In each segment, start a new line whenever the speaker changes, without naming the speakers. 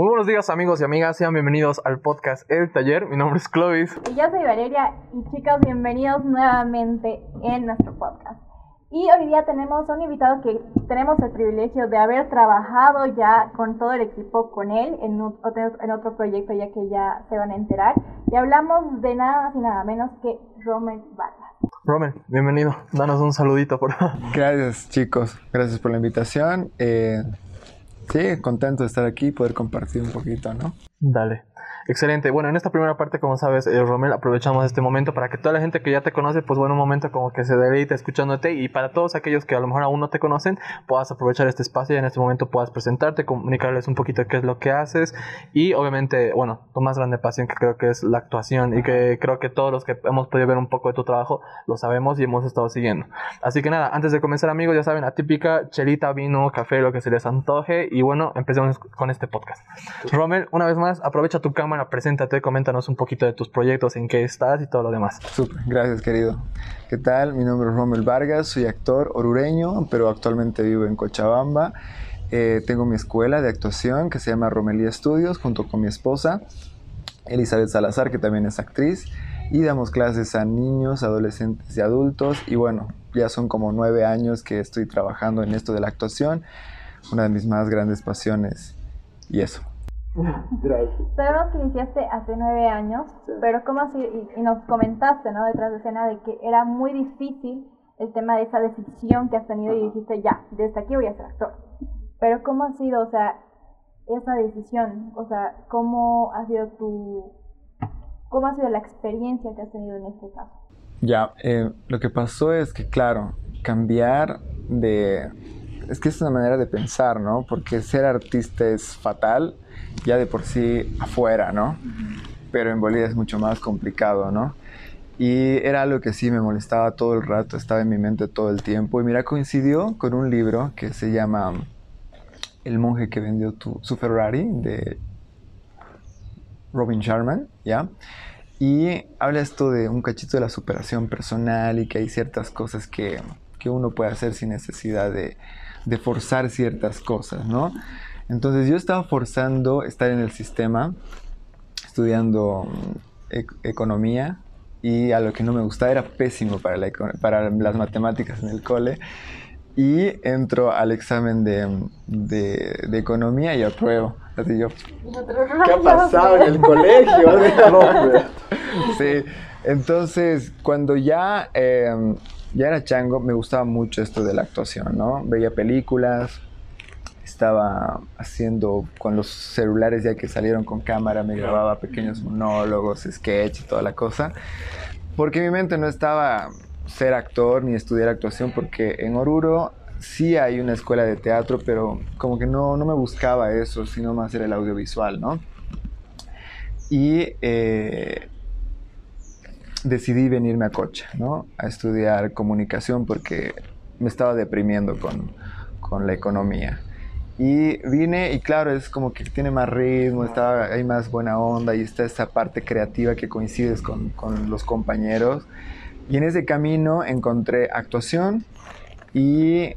Muy buenos días amigos y amigas, sean bienvenidos al podcast El Taller. Mi nombre es Clovis.
Y yo soy Valeria y chicos, bienvenidos nuevamente en nuestro podcast. Y hoy día tenemos un invitado que tenemos el privilegio de haber trabajado ya con todo el equipo con él en otro, en otro proyecto ya que ya se van a enterar. Y hablamos de nada más y nada menos que Romer Vargas.
Romer, bienvenido. Danos un saludito, por favor.
Gracias chicos, gracias por la invitación. Eh, sí, contento de estar aquí y poder compartir un poquito, ¿no?
Dale. Excelente. Bueno, en esta primera parte, como sabes, eh, Romel, aprovechamos este momento para que toda la gente que ya te conoce, pues bueno, un momento como que se deleite escuchándote y para todos aquellos que a lo mejor aún no te conocen, puedas aprovechar este espacio y en este momento puedas presentarte, comunicarles un poquito qué es lo que haces y obviamente, bueno, tu más grande pasión que creo que es la actuación y que creo que todos los que hemos podido ver un poco de tu trabajo lo sabemos y hemos estado siguiendo. Así que nada, antes de comenzar amigos, ya saben, atípica, chelita, vino, café, lo que se les antoje y bueno, empecemos con este podcast. Romel, una vez más, aprovecha tu cámara preséntate, coméntanos un poquito de tus proyectos, en qué estás y todo lo demás.
Súper, gracias querido. ¿Qué tal? Mi nombre es Romel Vargas, soy actor orureño, pero actualmente vivo en Cochabamba. Eh, tengo mi escuela de actuación que se llama Romelía Studios junto con mi esposa, Elizabeth Salazar, que también es actriz, y damos clases a niños, adolescentes y adultos. Y bueno, ya son como nueve años que estoy trabajando en esto de la actuación, una de mis más grandes pasiones. Y eso.
Sabemos que iniciaste hace nueve años, pero ¿cómo así? Y, nos comentaste, ¿no? Detrás de escena de que era muy difícil el tema de esa decisión que has tenido y dijiste, ya, desde aquí voy a ser actor. Pero ¿cómo ha sido, o sea, esa decisión? O sea, ¿cómo ha sido tu... ¿Cómo ha sido la experiencia que has tenido en este caso?
Ya, eh, lo que pasó es que, claro, cambiar de... Es que es una manera de pensar, ¿no? Porque ser artista es fatal ya de por sí afuera, ¿no? Pero en Bolivia es mucho más complicado, ¿no? Y era algo que sí me molestaba todo el rato, estaba en mi mente todo el tiempo. Y mira, coincidió con un libro que se llama El monje que vendió su Ferrari, de Robin Sharman, ¿ya? Y habla esto de un cachito de la superación personal y que hay ciertas cosas que, que uno puede hacer sin necesidad de, de forzar ciertas cosas, ¿no? Entonces yo estaba forzando estar en el sistema, estudiando mm, economía y a lo que no me gustaba era pésimo para, para las matemáticas en el cole. Y entro al examen de, de, economía y apruebo. Así yo, ¿qué ha pasado en el colegio? sí, entonces cuando ya, em, ya era chango me gustaba mucho esto de la actuación, ¿no? Veía películas, estaba haciendo con los celulares ya que salieron con cámara, me grababa pequeños monólogos, sketch y toda la cosa, porque mi mente no estaba ser actor ni estudiar actuación, porque en Oruro sí hay una escuela de teatro, pero como que no, no me buscaba eso, sino más era el audiovisual, ¿no? Y eh, decidí venirme a Cocha, ¿no? A estudiar comunicación porque me estaba deprimiendo con, con la economía. Y vine y claro, es como que tiene más ritmo, está, hay más buena onda y está esa parte creativa que coincides con, con los compañeros. Y en ese camino encontré actuación y,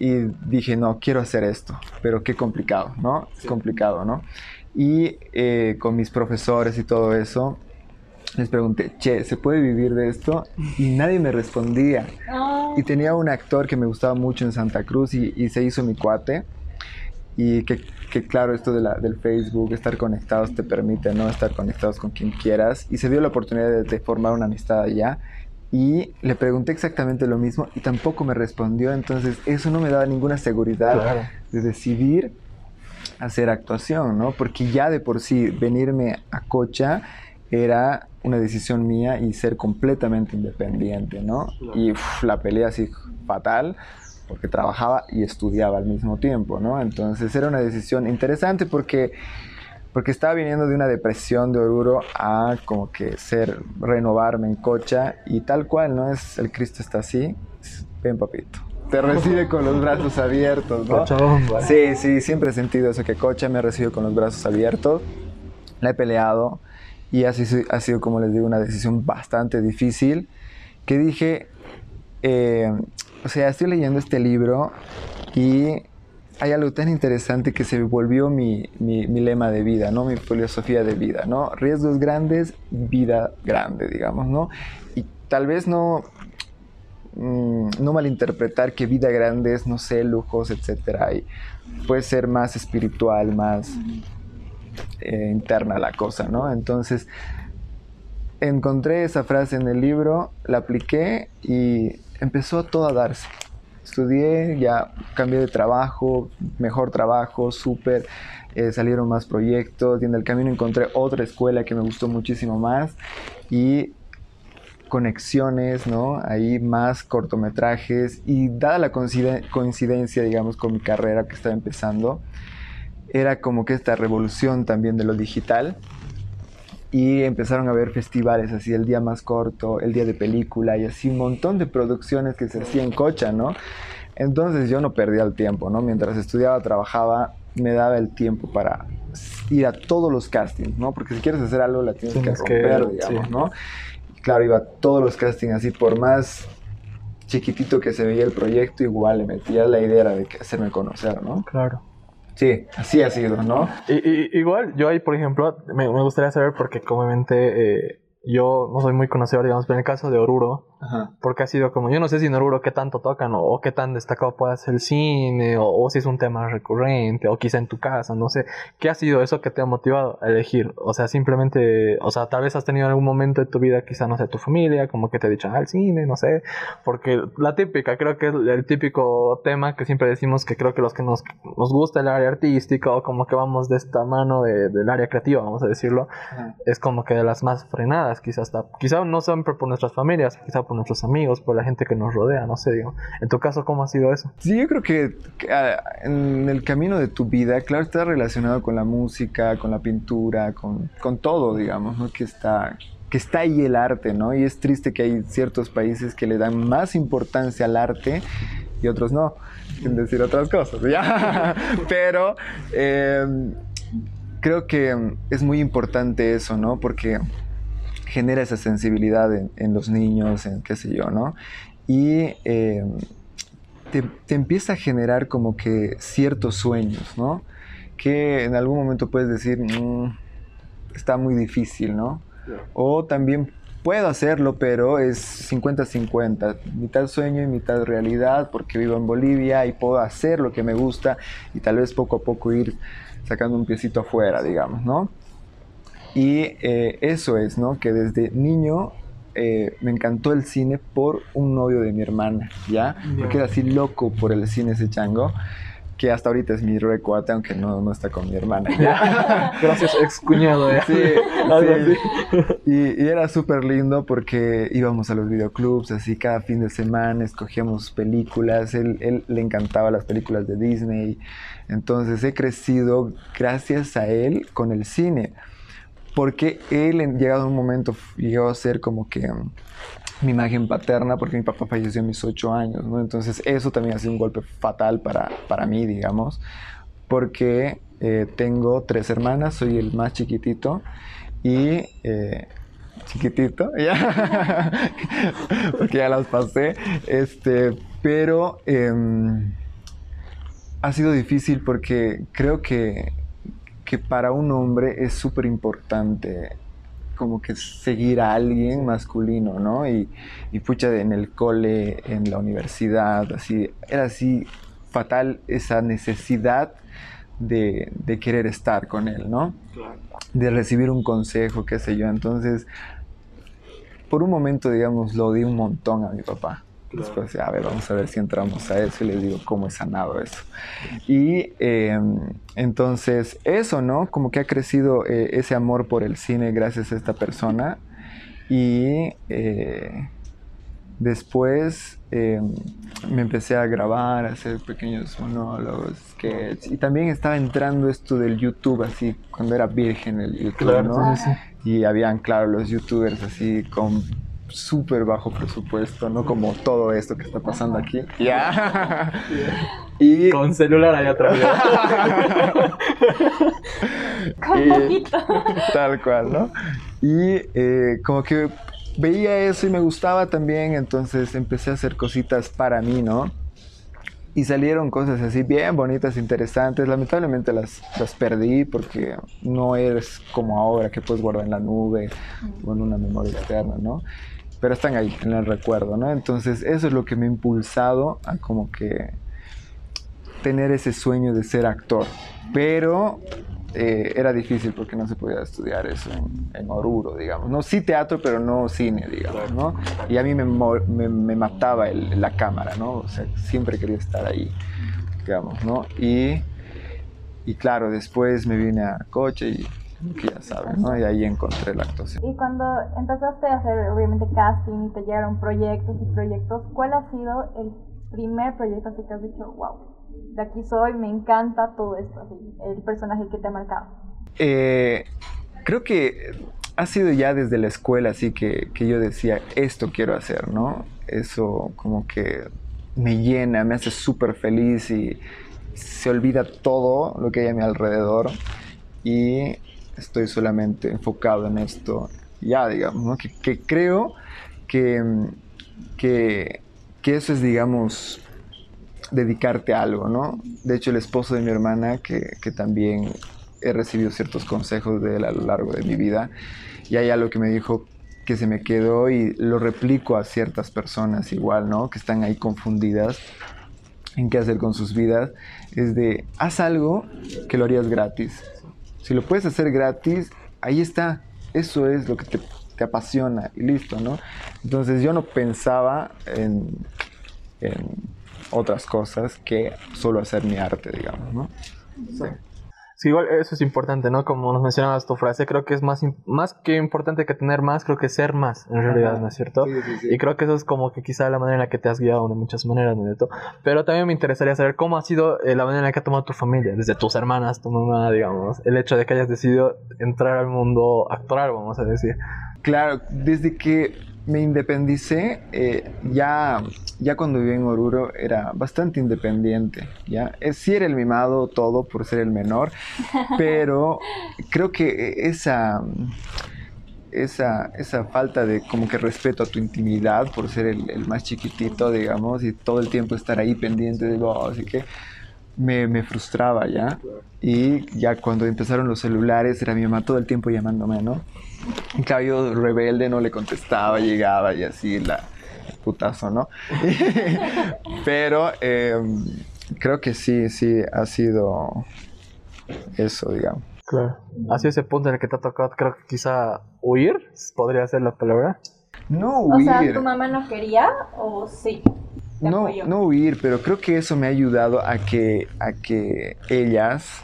y, dije, no, quiero hacer esto, pero qué complicado, ¿no? Es complicado, ¿no? Y eh, con mis profesores y todo eso, les pregunté, che, ¿se puede vivir de esto? Y nadie me respondía. Ah. Y tenía un actor que me gustaba mucho en Santa Cruz y, y se hizo mi cuate y que, que claro, esto de la, del Facebook, estar conectados te permite no estar conectados con quien quieras. Y se dio la oportunidad de, formar una amistad allá. Y le pregunté exactamente lo mismo y tampoco me respondió. Entonces eso no me daba ninguna seguridad de decidir hacer actuación, ¿no? Porque ya de por sí venirme a Cocha era una decisión mía y ser completamente independiente, ¿no? Y la pelea así fatal porque trabajaba y estudiaba al mismo tiempo, ¿no? Entonces era una decisión interesante porque, porque estaba viniendo de una depresión de Oruro a como que ser, renovarme en Cocha y tal cual, ¿no? Es el Cristo está así, ven papito. Te recibe con los brazos abiertos, ¿no? Sí, sí, siempre he sentido eso, que Cocha me recibe con los brazos abiertos. La he peleado y así ha sido, como les digo, una decisión bastante difícil que dije, eh, o sea, estoy leyendo este libro y hay algo tan interesante que se volvió mi, mi, lema de vida, ¿no? Mi filosofía de vida, ¿no? Riesgos grandes, vida grande, digamos, ¿no? Y tal vez no, mm, no malinterpretar que vida grande es, no sé, lujos, etcétera. Y puede ser más espiritual, más eh, interna la cosa, ¿no? Entonces, encontré esa frase en el libro, la apliqué y empezó todo a darse estudié, ya cambié de trabajo, mejor trabajo, súper, eh, salieron más proyectos y en el camino encontré otra escuela que me gustó muchísimo más y conexiones, ¿no? Ahí más cortometrajes y dada la coincidencia, digamos, con mi carrera que estaba empezando, era como que esta revolución también de lo digital y empezaron a haber festivales, así el día más corto, el día de película y así un montón de producciones que se hacían en Cocha, ¿no? Entonces yo no perdía el tiempo, ¿no? Mientras estudiaba, trabajaba, me daba el tiempo para ir a todos los castings, ¿no? Porque si quieres hacer algo la tienes, que romper, digamos, ¿no? claro, iba a todos los castings así, por más chiquitito que se veía el proyecto, igual le metía la idea de hacerme conocer, ¿no?
Claro.
Sí, así ha sido, ¿no?
Y, igual, yo ahí, por ejemplo, me, gustaría saber, porque comúnmente eh, yo no soy muy conocedor, digamos, pero en el caso de Oruro, porque ha sido como, yo no sé si en Oruro qué tanto tocan o, qué tan destacado puede ser el cine o, si es un tema recurrente o quizá en tu casa, no sé. ¿Qué ha sido eso que te ha motivado a elegir? O sea, simplemente, o sea, tal vez has tenido algún momento de tu vida, quizá, no sé, tu familia, como que te ha dicho, ah, el cine, no sé. Porque la típica, creo que es el típico tema que siempre decimos que creo que los que nos, nos gusta el área artística o como que vamos de esta mano de, del área creativa, vamos a decirlo, es como que de las más frenadas, quizás, quizá no siempre por nuestras familias, quizá por nuestros amigos, por la gente que nos rodea, no sé, digo. En tu caso, ¿cómo ha sido eso?
Sí, yo creo que, ah, en el camino de tu vida, claro, está relacionado con la música, con la pintura, con, con todo, digamos, ¿no? Que está, que está ahí el arte, ¿no? Y es triste que hay ciertos países que le dan más importancia al arte y otros no, sin decir otras cosas, ¿ya? Pero em, creo que es muy importante eso, ¿no? Porque genera esa sensibilidad en, los niños, en qué sé yo, ¿no? Y eh, te, empieza a generar como que ciertos sueños, ¿no? Que en algún momento puedes decir, mm, está muy difícil, ¿no? O también puedo hacerlo, pero es 50-50, mitad sueño y mitad realidad, porque vivo en Bolivia y puedo hacer lo que me gusta y tal vez poco a poco ir sacando un piecito afuera, digamos, ¿no? Y eh, eso es, ¿no? Que desde niño eh, me encantó el cine por un novio de mi hermana, ¿ya? Porque era así loco por el cine ese chango, que hasta ahorita es mi recuate, aunque no, no está con mi hermana.
Gracias, ex cuñado. ¿eh? Sí,
Y, y, era súper lindo porque íbamos a los videoclubs, así cada fin de semana escogíamos películas, él, él le encantaba las películas de Disney, entonces he crecido gracias a él con el cine porque él en llegado a un momento llegó a ser como que mm, mi imagen paterna, porque mi papá falleció a mis ocho años, ¿no? Entonces eso también ha sido un golpe fatal para, para mí, digamos, porque eh, tengo tres hermanas, soy el más chiquitito y... Eh, chiquitito, ya, porque ya las pasé, este, pero em, ha sido difícil porque creo que que para un hombre es súper importante como que seguir a alguien masculino, ¿no? Y, y pucha, en el cole, en la universidad, así, era así fatal esa necesidad de, de querer estar con él, ¿no? De recibir un consejo, qué sé yo. Entonces, por un momento, digamos, lo di un montón a mi papá. Después, a ver, vamos a ver si entramos a eso y les digo cómo he sanado eso. Y em, entonces, eso, ¿no? Como que ha crecido eh, ese amor por el cine gracias a esta persona. Y eh, después em, me empecé a grabar, a hacer pequeños monólogos, sketches. Y también estaba entrando esto del YouTube, así, cuando era virgen el YouTube, ¿no? Y habían, claro, los youtubers así con súper bajo presupuesto, no como todo esto que está pasando aquí.
Ya. y con celular allá atrás.
con poquito.
Tal cual, ¿no? Y eh, como que veía eso y me gustaba también, entonces empecé a hacer cositas para mí, ¿no? y salieron cosas así bien bonitas, interesantes. Lamentablemente las, las perdí porque no es como ahora que puedes guardar en la nube o en una memoria externa, ¿no? Pero están ahí, en el recuerdo, ¿no? Entonces eso es lo que me ha impulsado a como que tener ese sueño de ser actor. Pero eh, era difícil porque no se podía estudiar eso en, Oruro, digamos. No, sí teatro, pero no cine, digamos, ¿no? Y a mí me, me, mataba la cámara, ¿no? O sea, siempre quería estar ahí, digamos, ¿no? Y, y claro, después me vine a coche y que ya saben, ¿no? Y ahí encontré la actuación.
Y cuando empezaste a hacer, obviamente, casting y te llegaron proyectos y proyectos, ¿cuál ha sido el primer proyecto así que has dicho, wow, de aquí soy, me encanta todo esto, el personaje que te ha marcado?
Eh, creo que ha sido ya desde la escuela así que, que, yo decía, esto quiero hacer, ¿no? Eso como que me llena, me hace súper feliz y se olvida todo lo que hay a mi alrededor y estoy solamente enfocado en esto ya, digamos, ¿no? que, que, creo que, que, que eso es, digamos, dedicarte a algo, ¿no? De hecho, el esposo de mi hermana, que, que también he recibido ciertos consejos de él a lo largo de mi vida, y hay algo que me dijo que se me quedó y lo replico a ciertas personas igual, ¿no? Que están ahí confundidas en qué hacer con sus vidas, es de, haz algo que lo harías gratis. Si lo puedes hacer gratis, ahí está. Eso es lo que te, apasiona y listo, ¿no? Entonces yo no pensaba en, en otras cosas que solo hacer mi arte, digamos, ¿no?
Sí. Sí, igual eso es importante, ¿no? Como nos mencionabas tu frase, creo que es más, más que importante que tener más, creo que ser más, en realidad, ¿no es cierto? Sí, sí, sí. Y creo que eso es como que quizá la manera en la que te has guiado de muchas maneras, ¿no es cierto? Pero también me interesaría saber cómo ha sido eh, la manera en la que ha tomado tu familia, desde tus hermanas, tu mamá, digamos, el hecho de que hayas decidido entrar al mundo actoral, vamos a decir.
Claro, desde que me independicé, eh, ya, ya cuando viví en Oruro era bastante independiente, ¿ya? Eh, sí era el mimado todo por ser el menor, pero creo que esa, esa, esa falta de como que respeto a tu intimidad por ser el, más chiquitito, digamos, y todo el tiempo estar ahí pendiente de vos, así que me, me, frustraba ya. Y ya cuando empezaron los celulares, era mi mamá todo el tiempo llamándome, ¿no? En cambio, rebelde no le contestaba, llegaba y así la putazo, ¿no? Pero em, creo que sí, sí, ha sido eso, digamos.
Claro. Ha sido ese punto en el que te ha tocado, creo que quizá huir, podría ser la palabra.
No huir.
O sea, ¿tu mamá no quería o sí?
No, no huir, pero creo que eso me ha ayudado a que, a que ellas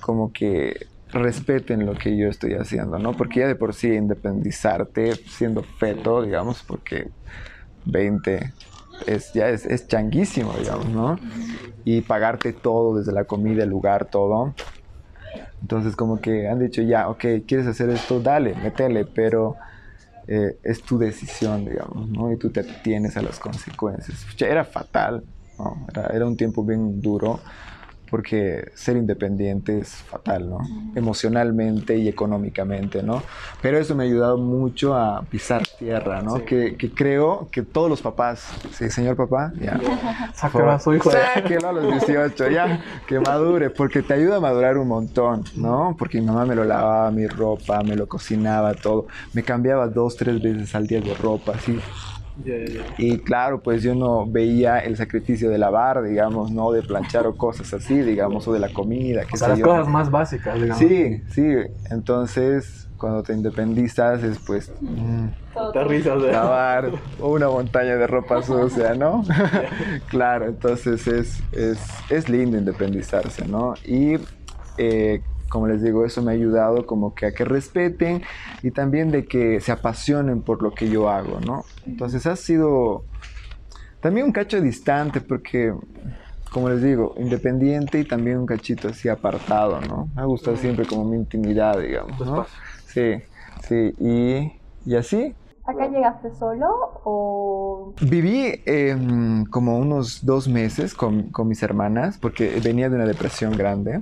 como que respeten lo que yo estoy haciendo, ¿no? Porque ya de por sí independizarte siendo feto, digamos, porque 20 es, ya es, es changuísimo, digamos, ¿no? Y pagarte todo, desde la comida, el lugar, todo. Entonces como que han dicho, ya, ok, ¿quieres hacer esto? Dale, métele, pero eh, es tu decisión, digamos, ¿no? Y tú te atienes a las consecuencias. Era fatal, ¿no? Era, era un tiempo bien duro porque ser independiente es fatal, ¿no? Emocionalmente y económicamente, ¿no? Pero eso me ha ayudado mucho a pisar tierra, ¿no? Que, que, creo que todos los papás, sí, señor papá, ya.
Sáquelo a su hijo.
Sáquelo a los 18, ya, que madure, porque te ayuda a madurar un montón, ¿no? Porque mi mamá me lo lavaba, mi ropa, me lo cocinaba, todo. Me cambiaba dos, tres veces al día de ropa, así y claro, pues yo no veía el sacrificio de lavar, digamos, no de planchar o cosas así, digamos, o de la comida.
Que o sea, las cosas más básicas, digamos.
Sí, sí. Entonces, cuando te independizas es pues
te
lavar una montaña de ropa sucia, ¿no? claro, entonces es, es, es lindo independizarse, ¿no? Y eh, como les digo, eso me ha ayudado como que a que respeten y también de que se apasionen por lo que yo hago, ¿no? Entonces ha sido también un cacho distante porque, como les digo, independiente y también un cachito así apartado, ¿no? Me gusta siempre como mi intimidad, digamos, ¿no? Sí, sí, y, y así.
¿Acá llegaste solo o...?
Viví em, como unos dos meses con, con mis hermanas porque venía de una depresión grande.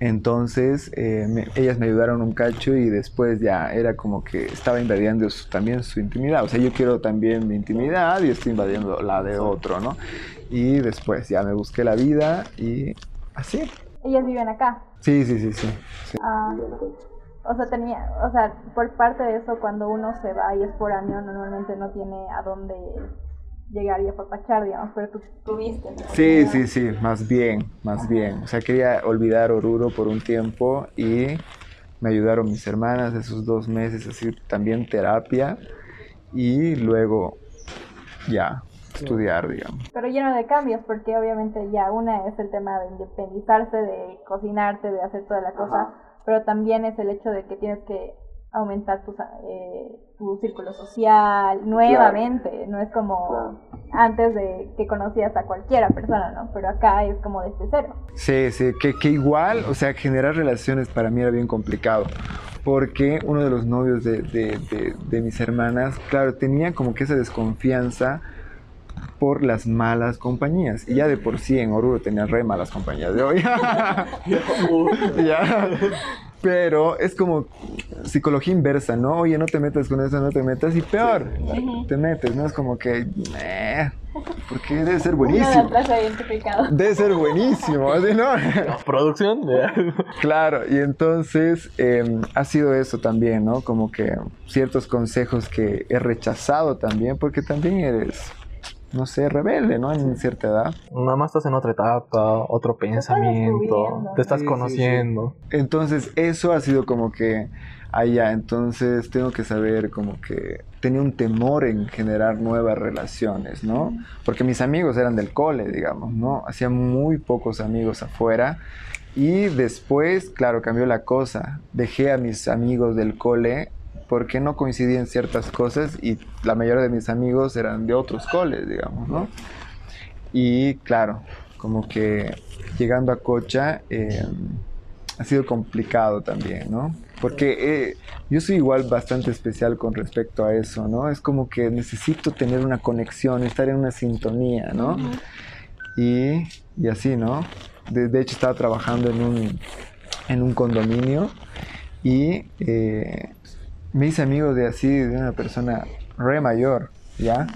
Entonces eh, ellas me ayudaron un cacho y después ya era como que estaba invadiendo también su intimidad. O sea, yo quiero también mi intimidad y estoy invadiendo la de otro, ¿no? y después ya me busqué la vida y así.
¿Ellas viven acá?
Sí, sí, sí, sí.
Ah, o sea, tenía, o sea, por parte de eso, cuando uno se va y es por año, normalmente no tiene a dónde llegar y apapachar, digamos, pero tú tuviste.
Sí, sí, sí, más bien, más bien. O sea, quería olvidar Oruro por un tiempo y me ayudaron mis hermanas esos dos meses, así también terapia y luego ya estudiar, digamos.
Pero lleno de cambios, porque obviamente ya una es el tema de independizarse, de cocinarte, de hacer toda la cosa, pero también es el hecho de que tienes que aumentar tu, eh, tu círculo social nuevamente, no es como antes de que conocías a cualquiera persona, ¿no? Pero acá es como desde cero.
Sí, sí, que, que igual, o sea, generar relaciones para mí era bien complicado, porque uno de los novios de, de, de, de mis hermanas, claro, tenía como que esa desconfianza por las malas compañías. Y ya de por sí en Oruro tenía re malas compañías de hoy. ya. Pero es como psicología inversa, ¿no? Oye, no te metas con eso, no te metas y peor, te metes, ¿no? Es como que, eh, porque debe ser buenísimo. Debe ser buenísimo, así, ¿no?
Producción.
claro, y entonces eh, ha sido eso también, ¿no? Como que ciertos consejos que he rechazado también, porque también eres no sé, rebelde, ¿no? En cierta edad.
Nada más estás en otra etapa, otro pensamiento, te estás conociendo.
Entonces, eso ha sido como que allá, entonces tengo que saber como que tenía un temor en generar nuevas relaciones, ¿no? Porque mis amigos eran del cole, digamos, ¿no? Hacía muy pocos amigos afuera. Y después, claro, cambió la cosa. Dejé a mis amigos del cole porque no coincidían ciertas cosas y la mayoría de mis amigos eran de otros coles, digamos, ¿no? Y claro, como que llegando a Cocha eh, ha sido complicado también, ¿no? Porque eh, yo soy igual bastante especial con respecto a eso, ¿no? Es como que necesito tener una conexión, estar en una sintonía, ¿no? y, y, así, ¿no? De, de, hecho estaba trabajando en un, en un condominio y eh, me hice amigo de así, de una persona re mayor, ¿ya?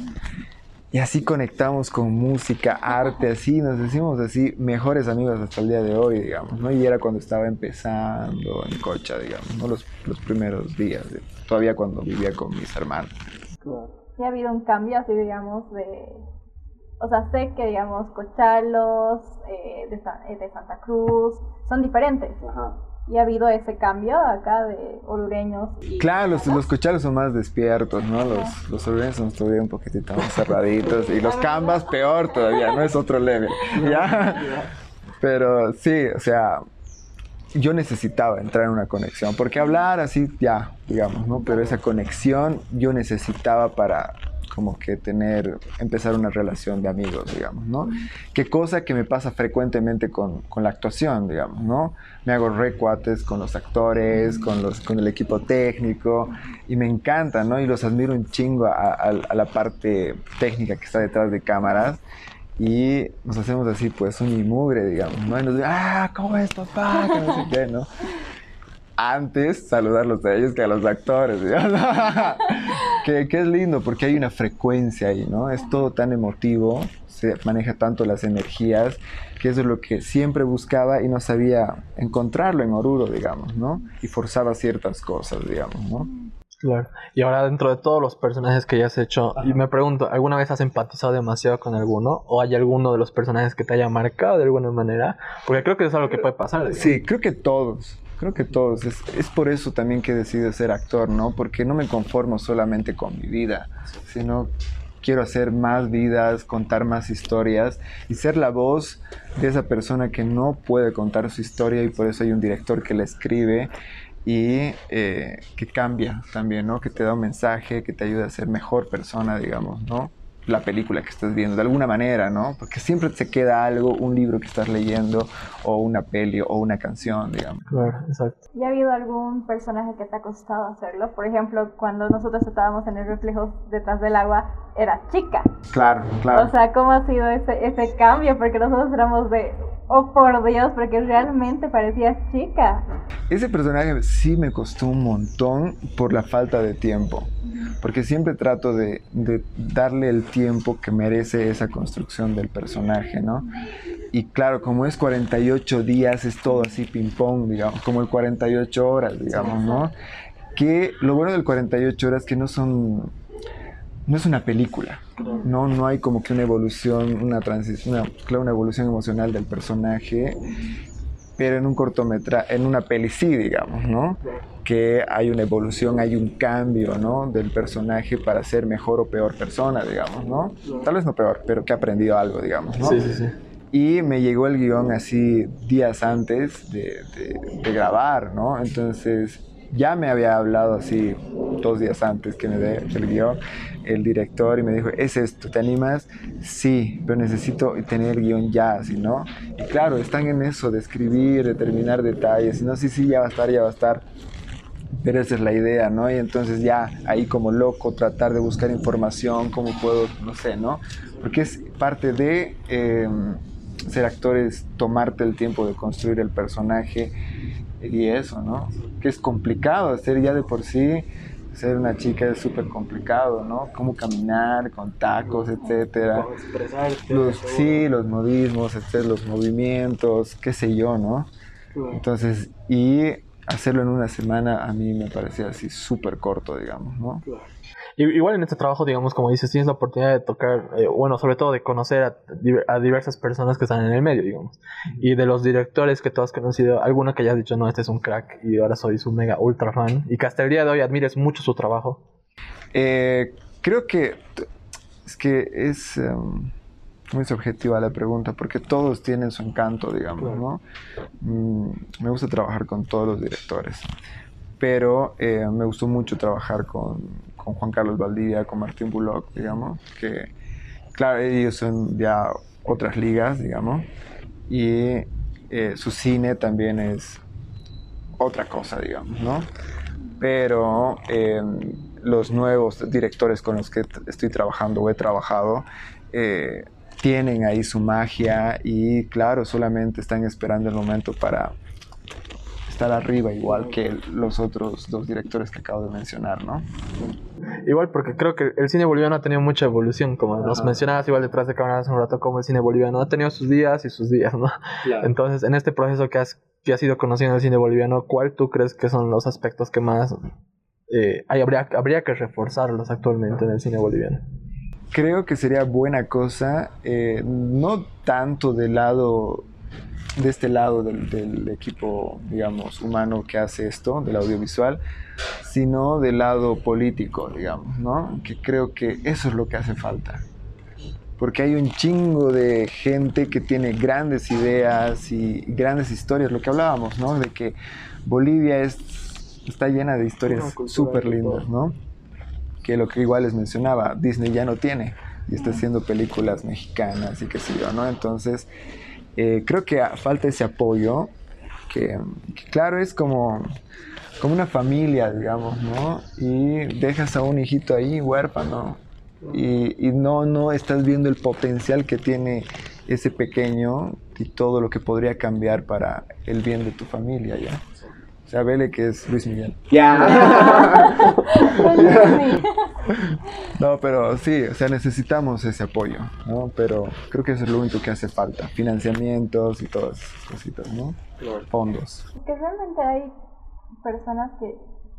Y así conectamos con música, arte, así, nos decimos así, mejores amigos hasta el día de hoy, digamos, ¿no? Y era cuando estaba empezando en Cocha, digamos, ¿no? Los, los primeros días, todavía cuando vivía con mis hermanos.
Sí ha habido un cambio así, digamos, de... O sea, sé que, digamos, Cochalos, eh, de, eh, de Santa Cruz, son diferentes. Ajá y ha habido ese cambio acá de orureños.
claro, los, los cochalos son más despiertos, ¿no? Los, los orureños son todavía un poquitito más cerraditos y los cambas peor todavía, no es otro level, ¿ya? Pero sí, o sea, yo necesitaba entrar en una conexión, porque hablar así, ya, digamos, ¿no? Pero esa conexión yo necesitaba para como que tener, empezar una relación de amigos, digamos, ¿no? Qué cosa que me pasa frecuentemente con, con la actuación, digamos, ¿no? Me hago recuates con los actores, con, los, con el equipo técnico, y me encanta, ¿no? Y los admiro un chingo a, a, la parte técnica que está detrás de cámaras, y nos hacemos así, pues, un imugre, digamos, ¿no? Y nos dicen, ah, ¿cómo es, papá? Que no sé qué, ¿no? antes saludarlos a ellos que a los actores. que, que, es lindo porque hay una frecuencia ahí, ¿no? Es todo tan emotivo, se maneja tanto las energías, que eso es lo que siempre buscaba y no sabía encontrarlo en Oruro, digamos, ¿no? Y forzaba ciertas cosas, digamos, ¿no?
Claro. Y ahora dentro de todos los personajes que ya has hecho, y me pregunto, ¿alguna vez has empatizado demasiado con alguno? ¿O hay alguno de los personajes que te haya marcado de alguna manera? Porque creo que es algo que puede pasar.
Sí, creo que todos. Creo que todos. Es, es, por eso también que decido ser actor, ¿no? Porque no me conformo solamente con mi vida, sino quiero hacer más vidas, contar más historias y ser la voz de esa persona que no puede contar su historia y por eso hay un director que la escribe y eh, que cambia también, ¿no? Que te da un mensaje, que te ayuda a ser mejor persona, digamos, ¿no? La película que estás viendo, de alguna manera, ¿no? Porque siempre se queda algo, un libro que estás leyendo, o una peli, o una canción, digamos.
Claro, exacto.
¿Y ha habido algún personaje que te ha costado hacerlo? Por ejemplo, cuando nosotros estábamos en el reflejo detrás del agua, era chica.
Claro, claro.
O sea, ¿cómo ha sido ese, ese cambio? Porque nosotros éramos de oh por Dios, porque realmente parecías chica.
Ese personaje sí me costó un montón por la falta de tiempo, porque siempre trato de, darle el tiempo que merece esa construcción del personaje, ¿no? Y claro, como es 48 días, es todo así ping-pong, digamos, como el 48 horas, digamos, ¿no? Que lo bueno del 48 horas es que no son no es una película, no, no hay como que una evolución, una transición, una, una evolución emocional del personaje, pero en un cortometraje, en una peli sí, digamos, ¿no? Que hay una evolución, hay un cambio, ¿no? Del personaje para ser mejor o peor persona, digamos, ¿no? Tal vez no peor, pero que ha aprendido algo, digamos, ¿no?
Sí, sí, sí.
Y me llegó el guion así días antes de, de grabar, ¿no? Entonces ya me había hablado así dos días antes que me dé el guion el director y me dijo, ¿es esto? ¿Te animas? Sí, pero necesito tener el guion ya, si no. Y claro, están en eso de escribir, de terminar detalles, y no, sí, sí, ya va a estar, ya va a estar. Pero esa es la idea, ¿no? Y entonces ya ahí como loco tratar de buscar información, cómo puedo, no sé, ¿no? Porque es parte de em, ser actores, tomarte el tiempo de construir el personaje y eso, ¿no? Que es complicado hacer ya de por sí ser una chica es súper complicado, ¿no? Cómo caminar con tacos, etcétera. Cómo expresarte. Los, sí, los modismos, etcétera, los movimientos, qué sé yo, ¿no? Entonces, y hacerlo en una semana a mí me parecía así súper corto, digamos, ¿no?
Igual en este trabajo, digamos, como dices, tienes la oportunidad de tocar, eh, bueno, sobre todo de conocer a, diversas personas que están en el medio, digamos. Y de los directores que tú has conocido, alguno que hayas dicho, no, este es un crack y ahora soy su mega ultra fan, y que hasta el día de hoy admires mucho su trabajo.
Eh, creo que es que es em, muy subjetiva la pregunta, porque todos tienen su encanto, digamos, ¿no? Mm, me gusta trabajar con todos los directores, pero eh, me gustó mucho trabajar con con Juan Carlos Valdivia, con Martín Bullock, digamos, que claro, ellos son ya otras ligas, digamos, y eh, su cine también es otra cosa, digamos, ¿no? Pero em, los nuevos directores con los que estoy trabajando o he trabajado, eh, tienen ahí su magia y claro, solamente están esperando el momento para estar arriba igual que los otros dos directores que acabo de mencionar, ¿no?
Igual porque creo que el cine boliviano ha tenido mucha evolución, como nos mencionabas igual detrás de cámara hace un rato, como el cine boliviano ha tenido sus días y sus días, ¿no? Entonces, en este proceso que has, que has ido conociendo el cine boliviano, ¿cuál tú crees que son los aspectos que más eh, habría, habría que reforzarlos actualmente en el cine boliviano?
Creo que sería buena cosa, eh, no tanto del lado de este lado del, equipo, digamos, humano que hace esto, del audiovisual, sino del lado político, digamos, ¿no? Que creo que eso es lo que hace falta. Porque hay un chingo de gente que tiene grandes ideas y grandes historias, lo que hablábamos, ¿no? De que Bolivia es, está llena de historias súper lindas, ¿no? Que lo que igual les mencionaba, Disney ya no tiene y está haciendo películas mexicanas y qué sé yo, ¿no? Entonces, eh, creo que falta ese apoyo, que, claro es como, como una familia, digamos, ¿no? Y dejas a un hijito ahí huérfano y, y no, no estás viendo el potencial que tiene ese pequeño y todo lo que podría cambiar para el bien de tu familia, ¿ya? O sea, vele que es Luis Miguel. Ya. no, pero sí, o sea, necesitamos ese apoyo, ¿no? Pero creo que eso es lo único que hace falta. Financiamientos y todas esas cositas, ¿no? Fondos.
Que realmente hay personas que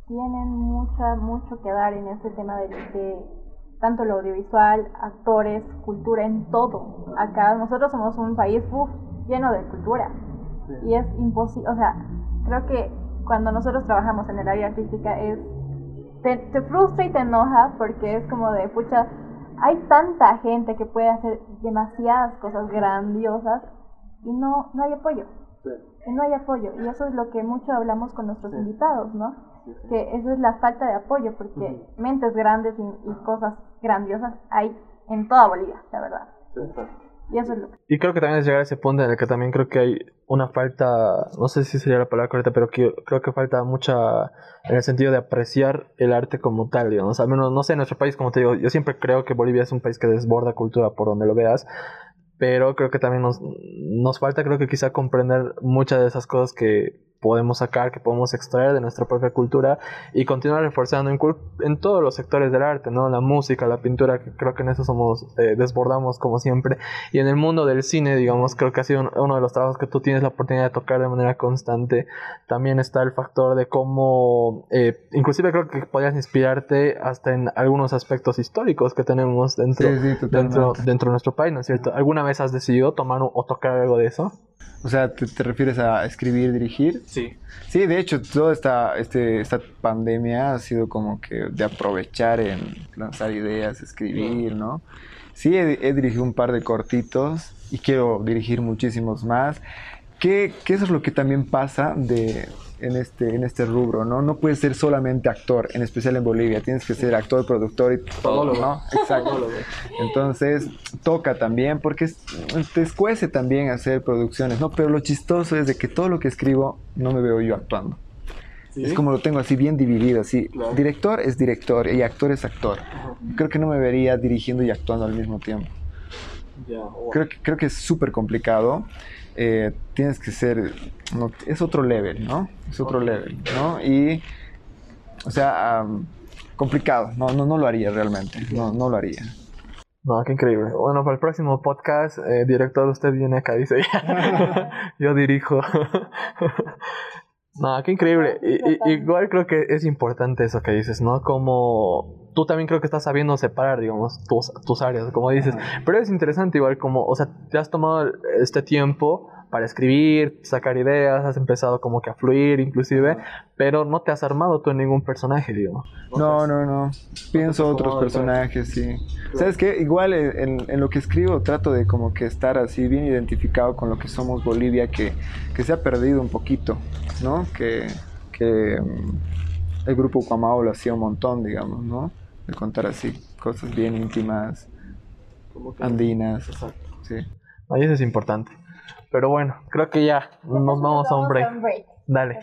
tienen mucha, mucho que dar en este tema de, de tanto lo audiovisual, actores, cultura, en todo. Acá nosotros somos un país lleno de cultura. Y es imposible, o sea, creo que cuando nosotros trabajamos en el área artística es te, te, frustra y te enoja porque es como de pucha hay tanta gente que puede hacer demasiadas cosas grandiosas y no no hay apoyo. Y no hay apoyo. Y eso es lo que mucho hablamos con nuestros invitados no que eso es la falta de apoyo porque mentes grandes y, y, cosas grandiosas hay en toda Bolivia la verdad y eso es lo que...
Y creo que también es llegar a ese punto en el que también creo que hay una falta, no sé si sería la palabra correcta, pero que, creo que falta mucha en el sentido de apreciar el arte como tal, digamos. Al menos, no sé, en nuestro país, como te digo, yo siempre creo que Bolivia es un país que desborda cultura por donde lo veas. pero creo que también nos, nos falta, creo que quizá comprender muchas de esas cosas que podemos sacar, que podemos extraer de nuestra propia cultura y continuar reforzando en, en todos los sectores del arte, ¿no? La música, la pintura, que creo que en eso somos, eh, desbordamos como siempre. Y en el mundo del cine, digamos, creo que ha sido uno de los trabajos que tú tienes la oportunidad de tocar de manera constante. También está el factor de cómo, eh, inclusive creo que podías inspirarte hasta en algunos aspectos históricos que tenemos dentro, dentro, dentro de nuestro país, ¿no es cierto? ¿Alguna vez has decidido tomar o tocar algo de eso?
O sea, ¿te, refieres a escribir, dirigir?
Sí.
Sí, de hecho, toda esta, este, esta pandemia ha sido como que de aprovechar en lanzar ideas, escribir, ¿no? Sí, he, he dirigido un par de cortitos y quiero dirigir muchísimos más. ¿Qué, ¿Qué, es lo que también pasa de, en este, en este rubro, ¿no? No puedes ser solamente actor, en especial en Bolivia, tienes que ser actor, productor y todo, ¿no? Exacto. Entonces, toca también, porque te escuece también hacer producciones, ¿no? Pero lo chistoso es de que todo lo que escribo no me veo yo actuando. Es como lo tengo así bien dividido, así. Director es director y actor es actor. Creo que no me vería dirigiendo y actuando al mismo tiempo. creo, que, creo que es súper complicado. Eh, tienes que ser, es otro level, ¿no? Es otro level, ¿no? Y, o sea, complicado, no, no, no lo haría realmente, no, no lo haría.
No, qué increíble. Bueno, para el próximo podcast, eh, director, usted viene acá, dice, yo dirijo. no, qué increíble. igual creo que es importante eso que dices, ¿no? Como tú también creo que estás sabiendo separar, digamos, tus, tus áreas, como dices. Pero es interesante igual como, o sea, te has tomado este tiempo para escribir, sacar ideas, has empezado como que a fluir inclusive, pero no te has armado tú en ningún personaje, digo.
No, no, no. Pienso otros personajes, sí. ¿Sabes qué? Igual en, en, lo que escribo trato de como que estar así bien identificado con lo que somos Bolivia, que, que se ha perdido un poquito, ¿no? Que, que mm, el grupo Cuamao lo hacía un montón, digamos, ¿no? De contar así cosas bien íntimas, andinas. Exacto. Sí.
Ahí eso es importante. Pero bueno, creo que ya nos vamos a un break. Dale.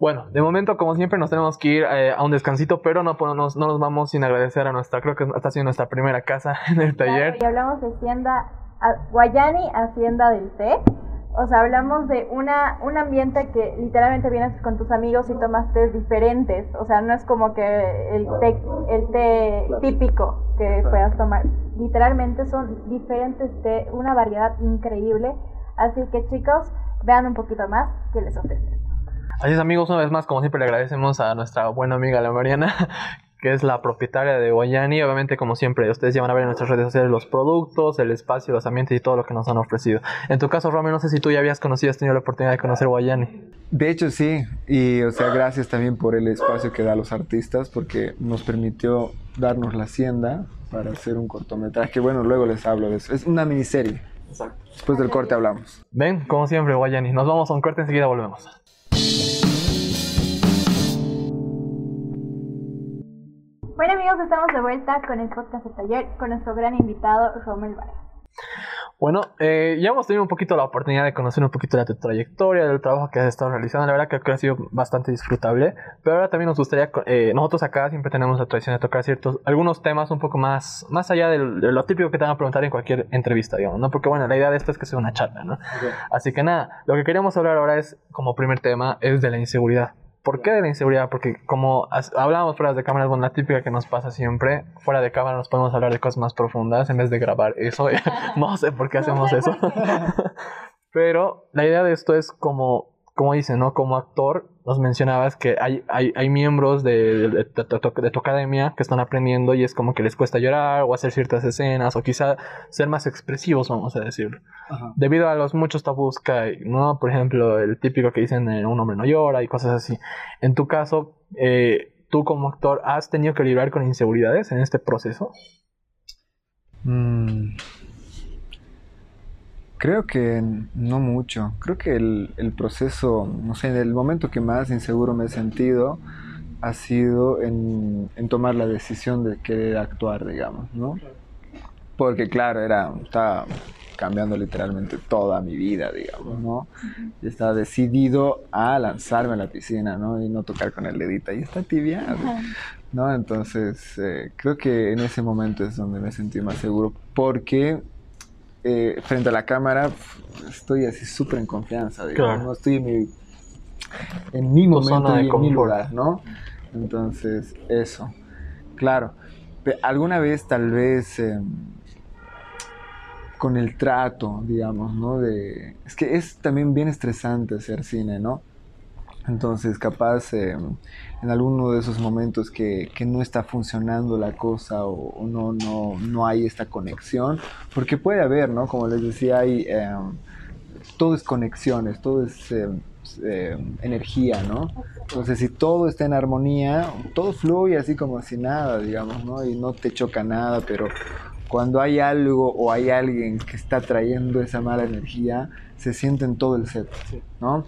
Bueno, de momento, como siempre, nos tenemos que ir eh, a un descansito, pero no, no, nos, no nos vamos sin agradecer a nuestra, creo que está siendo nuestra primera casa en el taller.
y hablamos de Hacienda Guayani, Hacienda del Té. O sea, hablamos de una, un ambiente que literalmente vienes con tus amigos y tomas tés diferentes. O sea, no es como que el té, el té típico que puedas tomar. Literalmente son diferentes té, una variedad increíble Así que chicos, vean un poquito más que les ofrece.
Así es amigos, una vez más, como siempre le agradecemos a nuestra buena amiga la Mariana, que es la propietaria de Guayani. Obviamente, como siempre, ustedes ya van a ver en nuestras redes sociales los productos, el espacio, los ambientes y todo lo que nos han ofrecido. En tu caso, Romeo, no sé si tú ya habías conocido, has tenido la oportunidad de conocer Guayani.
De hecho, sí. Y, o sea, gracias también por el espacio que da a los artistas, porque nos permitió darnos la hacienda para hacer un cortometraje. Bueno, luego les hablo de eso. Es una miniserie. Exacto. Después del corte hablamos.
Ven, como siempre, Guayani. Nos vamos a un corte, enseguida volvemos.
Bueno amigos, estamos de vuelta con el podcast de taller con nuestro gran invitado Romel Vargas.
Bueno, eh, ya hemos tenido un poquito la oportunidad de conocer un poquito de tu trayectoria, del trabajo que has estado realizando. La verdad que creo ha sido bastante disfrutable. Pero ahora también nos gustaría, eh, nosotros acá siempre tenemos la tradición de tocar ciertos, algunos temas un poco más, más allá de lo típico que te van a preguntar en cualquier entrevista, digamos, ¿no? Porque bueno, la idea de esto es que sea una charla, ¿no? Así que nada, lo que queríamos hablar ahora es, como primer tema, es de la inseguridad. ¿Por qué de la inseguridad? Porque como hablábamos fuera de cámara, bueno, la típica que nos pasa siempre, fuera de cámara nos podemos hablar de cosas más profundas en vez de grabar eso. no sé por qué hacemos eso. Pero la idea de esto es como como dice, ¿no? Como actor, nos mencionabas que hay, hay, hay miembros de, de, tu academia que están aprendiendo y es como que les cuesta llorar o hacer ciertas escenas o quizá ser más expresivos, vamos a decirlo. Debido a los muchos tabús que hay, ¿no? Por ejemplo, el típico que dicen eh, un hombre no llora y cosas así. En tu caso, eh, tú como actor, ¿has tenido que lidiar con inseguridades en este proceso?
Mm, Creo que no mucho. Creo que el, proceso, no sé, el momento que más inseguro me he sentido ha sido en, tomar la decisión de querer actuar, digamos, ¿no? Porque claro, era, estaba cambiando literalmente toda mi vida, digamos, ¿no? Estaba decidido a lanzarme a la piscina, ¿no? Y no tocar con el dedito, y está tibia, ¿no? Entonces, eh, creo que en ese momento es donde me sentí más seguro, porque eh, frente a la cámara estoy así súper en confianza, digamos, ¿no? Estoy en mi, en mi momento y en mi lugar, ¿no? Entonces, eso, claro. Alguna vez tal vez... Em, con el trato, digamos, ¿no? De, es que es también bien estresante hacer cine, ¿no? Entonces, capaz eh, en alguno de esos momentos que, que, no está funcionando la cosa o, no, no, no, hay esta conexión, porque puede haber, ¿no? Como les decía, hay, em, todo es conexiones, todo es em, em, energía, ¿no? Entonces, si todo está en armonía, todo fluye así como si nada, digamos, ¿no? Y no te choca nada, pero cuando hay algo o hay alguien que está trayendo esa mala energía, se siente en todo el set, ¿no?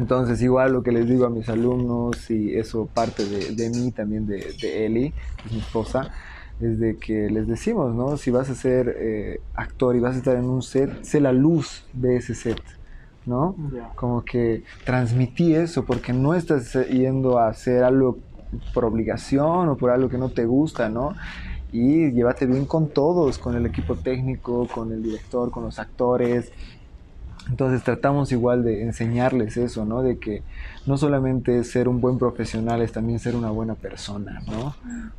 Entonces, igual lo que les digo a mis alumnos, y eso parte de, mí, también de, de Eli, que es mi esposa, es de que les decimos, ¿no? Si vas a ser eh, actor y vas a estar en un set, sé la luz de ese set, ¿no? Como que transmití eso, porque no estás yendo a hacer algo por obligación o por algo que no te gusta, ¿no? y llévate bien con todos, con el equipo técnico, con el director, con los actores. Entonces tratamos igual de enseñarles eso, ¿no? De que no solamente ser un buen profesional, es también ser una buena persona, ¿no?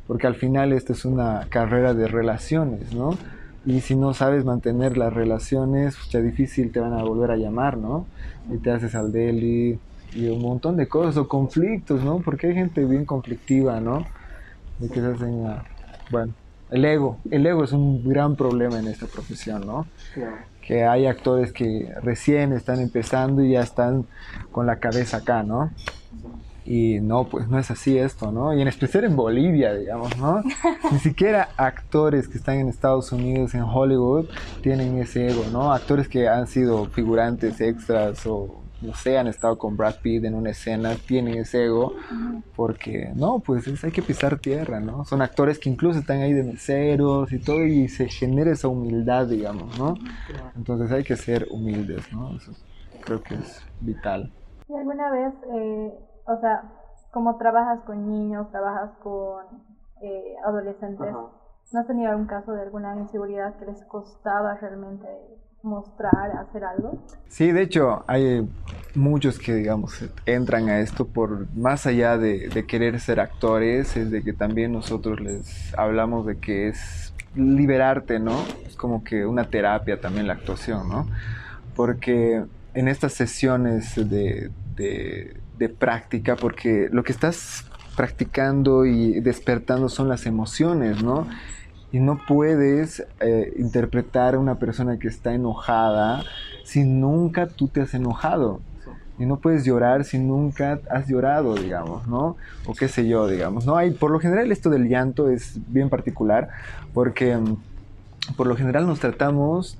Porque al final esta es una carrera de relaciones, ¿no? Y si no sabes mantener las relaciones, pues ya difícil te van a volver a llamar, ¿no? Y te haces al deli y un montón de cosas, o conflictos, ¿no? Porque hay gente bien conflictiva, ¿no? Y que se hacen Bueno, el ego. El ego es un gran problema en esta profesión, ¿no? Que hay actores que recién están empezando y ya están con la cabeza acá, ¿no? Y no, pues no es así esto, ¿no? Y en especial en Bolivia, digamos, ¿no? Ni siquiera actores que están en Estados Unidos, en Hollywood, tienen ese ego, ¿no? Actores que han sido figurantes extras o no sé, han estado con Brad Pitt en una escena, tienen ese ego, porque no, pues hay que pisar tierra, ¿no? Son actores que incluso están ahí de meseros y todo, y se genera esa humildad, digamos, ¿no? Entonces hay que ser humildes, ¿no? Eso creo que es vital.
¿Y alguna vez, eh, o sea, como trabajas con niños, trabajas con eh, adolescentes, ¿no has tenido algún caso de alguna inseguridad que les costaba realmente mostrar, hacer algo?
Sí, de hecho, hay muchos que, digamos, entran a esto por más allá de, querer ser actores, es de que también nosotros les hablamos de que es liberarte, ¿no? Es como que una terapia también la actuación, ¿no? Porque en estas sesiones de, de práctica, porque lo que estás practicando y despertando son las emociones, ¿no? Y no puedes eh, interpretar a una persona que está enojada si nunca tú te has enojado. Y no puedes llorar si nunca has llorado, digamos, ¿no? O qué sé yo, digamos, ¿no? Hay, por lo general esto del llanto es bien particular porque mm, por lo general nos tratamos,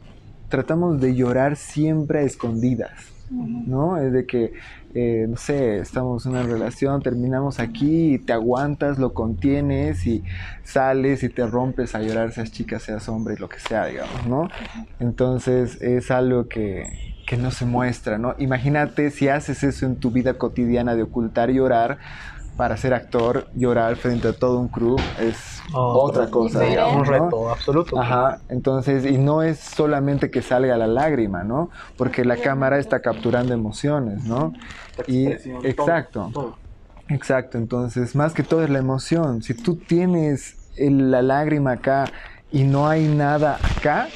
tratamos de llorar siempre a escondidas, ¿no? Es de que eh, no sé, estamos en una relación, terminamos aquí y te aguantas, lo contienes y sales y te rompes a llorar, seas chica, seas hombre, lo que sea, digamos, ¿no? Entonces es algo que, que no se muestra, ¿no? Imagínate si haces eso en tu vida cotidiana de ocultar y llorar, para ser actor, llorar frente a todo un crew es otra cosa, digamos,
Un reto absoluto.
Ajá, entonces, y no es solamente que salga la lágrima, ¿no? Porque la cámara está capturando emociones, ¿no? Y, exacto, exacto, entonces, más que todo es la emoción. Si tú tienes la lágrima acá y no hay nada acá,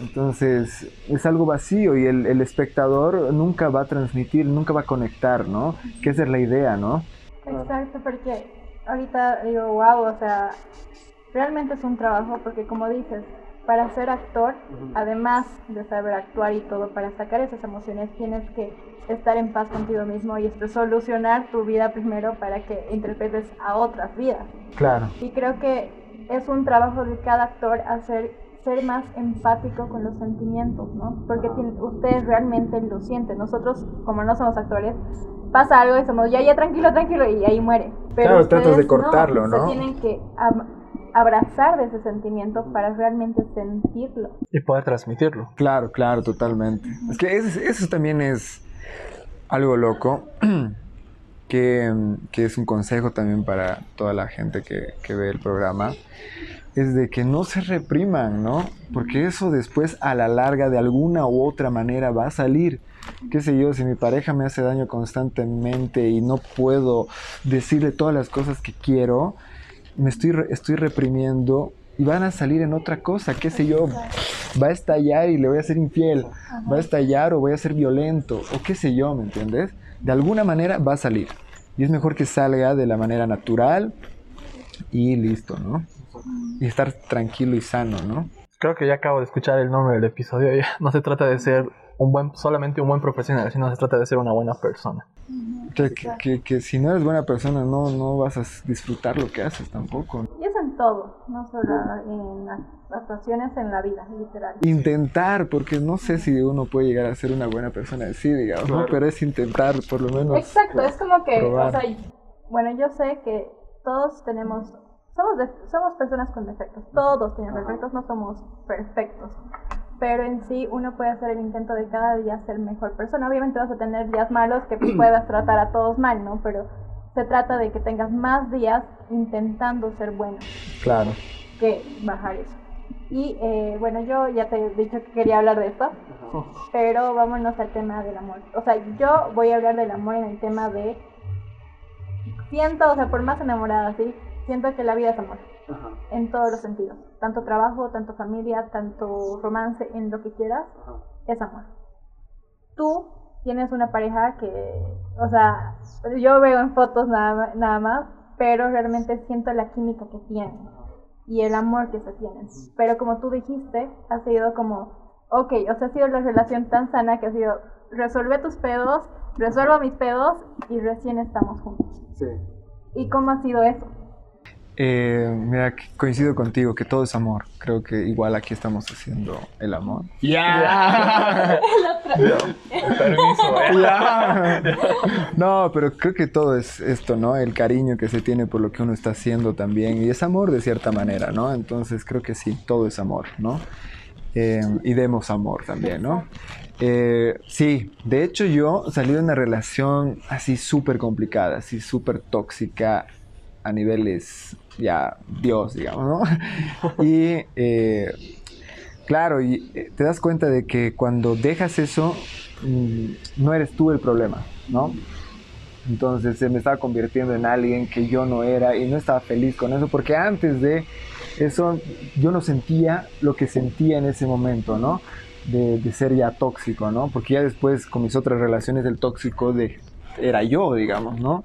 entonces es algo vacío y el, el espectador nunca va a transmitir, nunca va a conectar, ¿no? Que esa es la idea, ¿no?
Exacto, porque ahorita digo, wow, o sea, realmente es un trabajo porque como dices, para ser actor, además de saber actuar y todo, para sacar esas emociones tienes que estar en paz contigo mismo y esto, solucionar tu vida primero para que interpretes a otras vidas.
Claro.
Y creo que es un trabajo de cada actor hacer ser más empático con los sentimientos, ¿no? Porque ustedes realmente lo sienten. Nosotros, como no somos actores, pasa algo y somos, ya, ya, tranquilo, tranquilo, y ahí muere.
Pero claro, tratas de cortarlo, ¿no?
Se tienen que abrazar de ese sentimiento para realmente sentirlo.
Y poder transmitirlo.
Claro, claro, totalmente. Es que eso, también es algo loco. que, que, es un consejo también para toda la gente que, que ve el programa, es de que no se repriman, ¿no? Porque eso después a la larga de alguna u otra manera va a salir. Qué sé yo, si mi pareja me hace daño constantemente y no puedo decirle todas las cosas que quiero, me estoy, estoy reprimiendo y van a salir en otra cosa, qué sé yo, va a estallar y le voy a ser infiel, va a estallar o voy a ser violento, o qué sé yo, ¿me entiendes? De alguna manera va a salir. Y es mejor que salga de la manera natural y listo, ¿no? y estar tranquilo y sano, ¿no?
Creo que ya acabo de escuchar el nombre del episodio. Ya no se trata de ser un buen, solamente un buen profesional, sino se trata de ser una buena persona.
Que, que, que, si no eres buena persona no, no vas a disfrutar lo que haces tampoco.
Y es en todo, no solo en actuaciones, en la vida, literal.
Intentar, porque no sé si uno puede llegar a ser una buena persona sí, digamos, ¿no? pero es intentar por lo menos.
Exacto, es como que, o sea, bueno, yo sé que todos tenemos somos, somos personas con defectos, todos tienen defectos, no somos perfectos, pero en sí uno puede hacer el intento de cada día ser mejor persona. Obviamente vas a tener días malos que puedas tratar a todos mal, ¿no? Pero se trata de que tengas más días intentando ser bueno.
Claro.
Que bajar eso. Y eh, bueno, yo ya te he dicho que quería hablar de esto, pero vámonos al tema del amor. O sea, yo voy a hablar del amor en el tema de... Siento, o sea, por más enamorada, ¿sí? siento que la vida es amor. En todos los sentidos. Tanto trabajo, tanto familia, tanto romance, en lo que quieras, es amor. Tú tienes una pareja que, o sea, yo veo en fotos nada, nada más, pero realmente siento la química que tienen y el amor que se tienen. Pero como tú dijiste, ha sido como, ok, o sea, ha sido la relación tan sana que ha sido, resuelve tus pedos, resuelvo mis pedos y recién estamos juntos. Sí. ¿Y cómo ha sido eso?
Eh, mira, coincido contigo que todo es amor. Creo que igual aquí estamos haciendo el amor.
¡Ya!
no, pero creo que todo es esto, ¿no? El cariño que se tiene por lo que uno está haciendo también. Y es amor de cierta manera, ¿no? Entonces creo que sí, todo es amor, ¿no? Eh, y demos amor también, ¿no? Eh, sí, de hecho yo salí de una relación así súper complicada, así súper tóxica a niveles ya Dios, digamos, ¿no? y eh, claro, y eh, te das cuenta de que cuando dejas eso, mm, no eres tú el problema, ¿no? Entonces se me estaba convirtiendo en alguien que yo no era y no estaba feliz con eso, porque antes de eso yo no sentía lo que sentía en ese momento, ¿no? De, ser ya tóxico, ¿no? Porque ya después con mis otras relaciones el tóxico de, era yo, digamos, ¿no?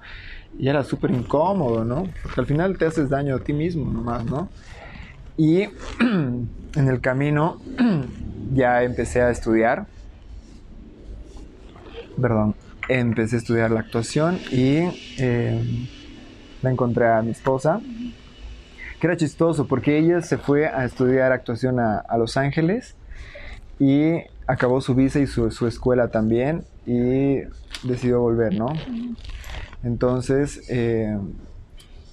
Y era súper incómodo, ¿no? Porque al final te haces daño a ti mismo nomás, ¿no? Y en el camino ya empecé a estudiar, perdón, empecé a estudiar la actuación y eh, la encontré a mi esposa, que era chistoso porque ella se fue a estudiar actuación a, Los Ángeles y acabó su visa y su, su escuela también y decidió volver, ¿no? Entonces, eh,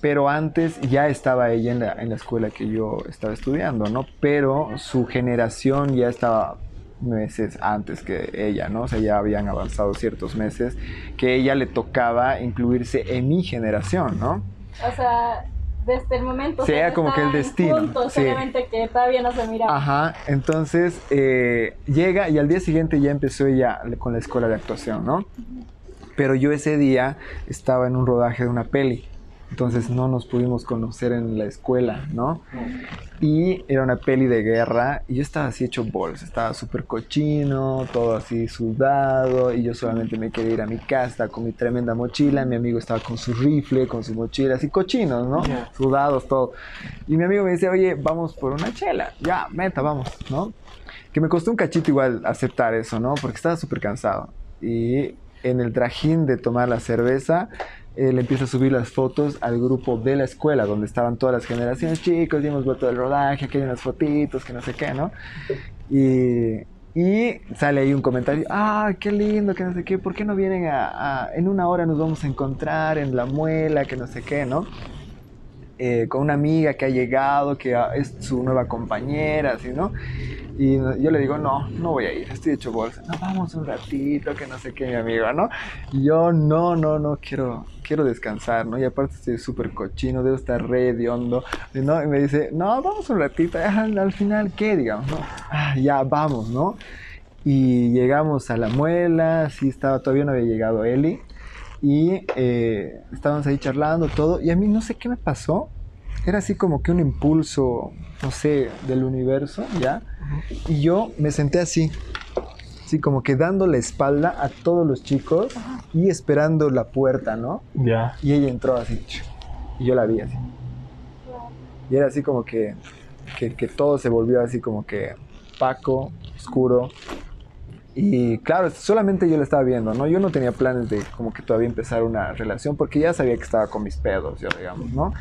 pero antes ya estaba ella en la, en la, escuela que yo estaba estudiando, ¿no? Pero su generación ya estaba meses antes que ella, ¿no? O sea, ya habían avanzado ciertos meses que ella le tocaba incluirse en mi generación, ¿no?
O sea, desde el momento
sea como que el destino
juntos, sí. obviamente que todavía no se miraba
ajá entonces eh, llega y al día siguiente ya empezó ella con la escuela de actuación no pero yo ese día estaba en un rodaje de una peli. Entonces no nos pudimos conocer en la escuela, ¿no? Y era una peli de guerra y yo estaba así hecho bols, estaba súper cochino, todo así sudado y yo solamente me quería ir a mi casa con mi tremenda mochila, mi amigo estaba con su rifle, con su mochila, así cochinos, ¿no? Sudados, todo. Y mi amigo me dice, oye, vamos por una chela, ya, meta, vamos, ¿no? Que me costó un cachito igual aceptar eso, ¿no? Porque estaba súper cansado. Y en el trajín de tomar la cerveza, él empieza a subir las fotos al grupo de la escuela, donde estaban todas las generaciones, chicos, y hemos vuelto del rodaje, aquí hay unas fotitos, que no sé qué, ¿no? Y, y sale ahí un comentario, ah, qué lindo, que no sé qué, ¿por qué no vienen a, en una hora nos vamos a encontrar en la muela, que no sé qué, ¿no? Eh, con una amiga que ha llegado, que es su nueva compañera, así, ¿no? Y yo le digo, no, no voy a ir, estoy hecho bolsa. No, vamos un ratito, que no sé qué, mi amigo, ¿no? Y yo, no, no, no, quiero, quiero descansar, ¿no? Y aparte estoy súper cochino, debo estar re de hondo, ¿no? Y me dice, no, vamos un ratito, al final, ¿qué, digamos? Ah, ya, vamos, ¿no? Y llegamos a la muela, sí, estaba, todavía no había llegado Eli. Y eh, estábamos ahí charlando todo. Y a mí no sé qué me pasó. Era así como que un impulso, no sé, del universo, ¿ya? Y yo me senté así, así como que dando la espalda a todos los chicos y esperando la puerta, ¿no?
Ya.
Y ella entró así, y yo la vi así. Y era así como que, que, que todo se volvió así como que opaco, oscuro, y claro, solamente yo lo estaba viendo, ¿no? Yo no tenía planes de como que todavía empezar una relación porque ya sabía que estaba con mis pedos, digamos, ¿no?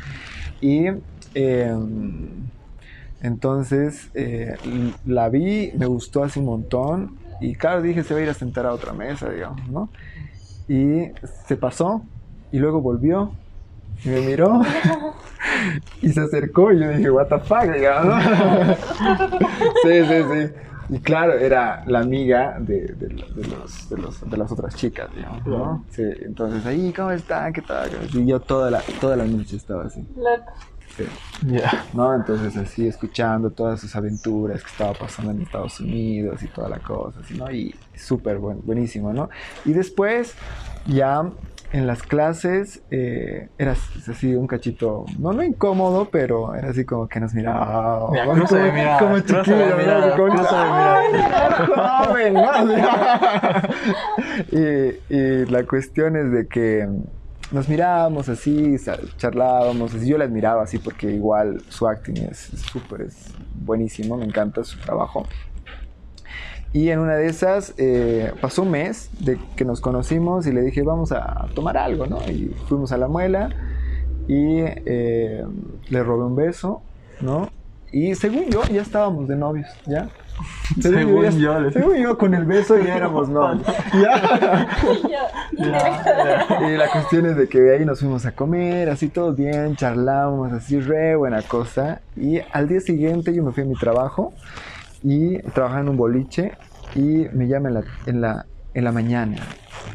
Y em, entonces eh, la vi, me gustó así un montón y claro, dije, se va a ir a sentar a otra mesa, digamos, ¿no? Y se pasó y luego volvió y me miró y se acercó y yo dije, what the fuck, digamos, ¿no? sí, sí, sí. Y claro, era la amiga de, de, los, de, los, de las otras chicas, digamos, ¿no? Sí, entonces ahí, ¿cómo están? ¿Qué tal? Y yo toda la, toda la noche estaba así.
Loco.
Sí. Yeah. ¿No? Entonces así, escuchando todas sus aventuras que estaba pasando en Estados Unidos y toda la cosa, así, ¿no? Y súper buen, buenísimo, ¿no? Y después ya en las clases eh, era así un cachito, no, no incómodo, pero era así como que nos miraba.
Ya, como,
de como chiquillo,
¿no? Como
joven, y, y la cuestión es de que nos mirábamos así, charlábamos, así. yo la admiraba así porque igual su acting es súper, es buenísimo, me encanta su trabajo. Y en una de esas eh, pasó un mes de que nos conocimos y le dije, vamos a tomar algo, ¿no? Y fuimos a la muela y eh, le robé un beso, ¿no? Y según yo, ya estábamos de novios, ¿ya?
Según, yo,
según yo, con el beso ya éramos novios. ¿Ya? y la cuestión es de que de ahí nos fuimos a comer, así todo bien, charlamos, así re buena cosa. Y al día siguiente yo me fui a mi trabajo y trabajaba en un boliche y me llama en la, en la, en la mañana,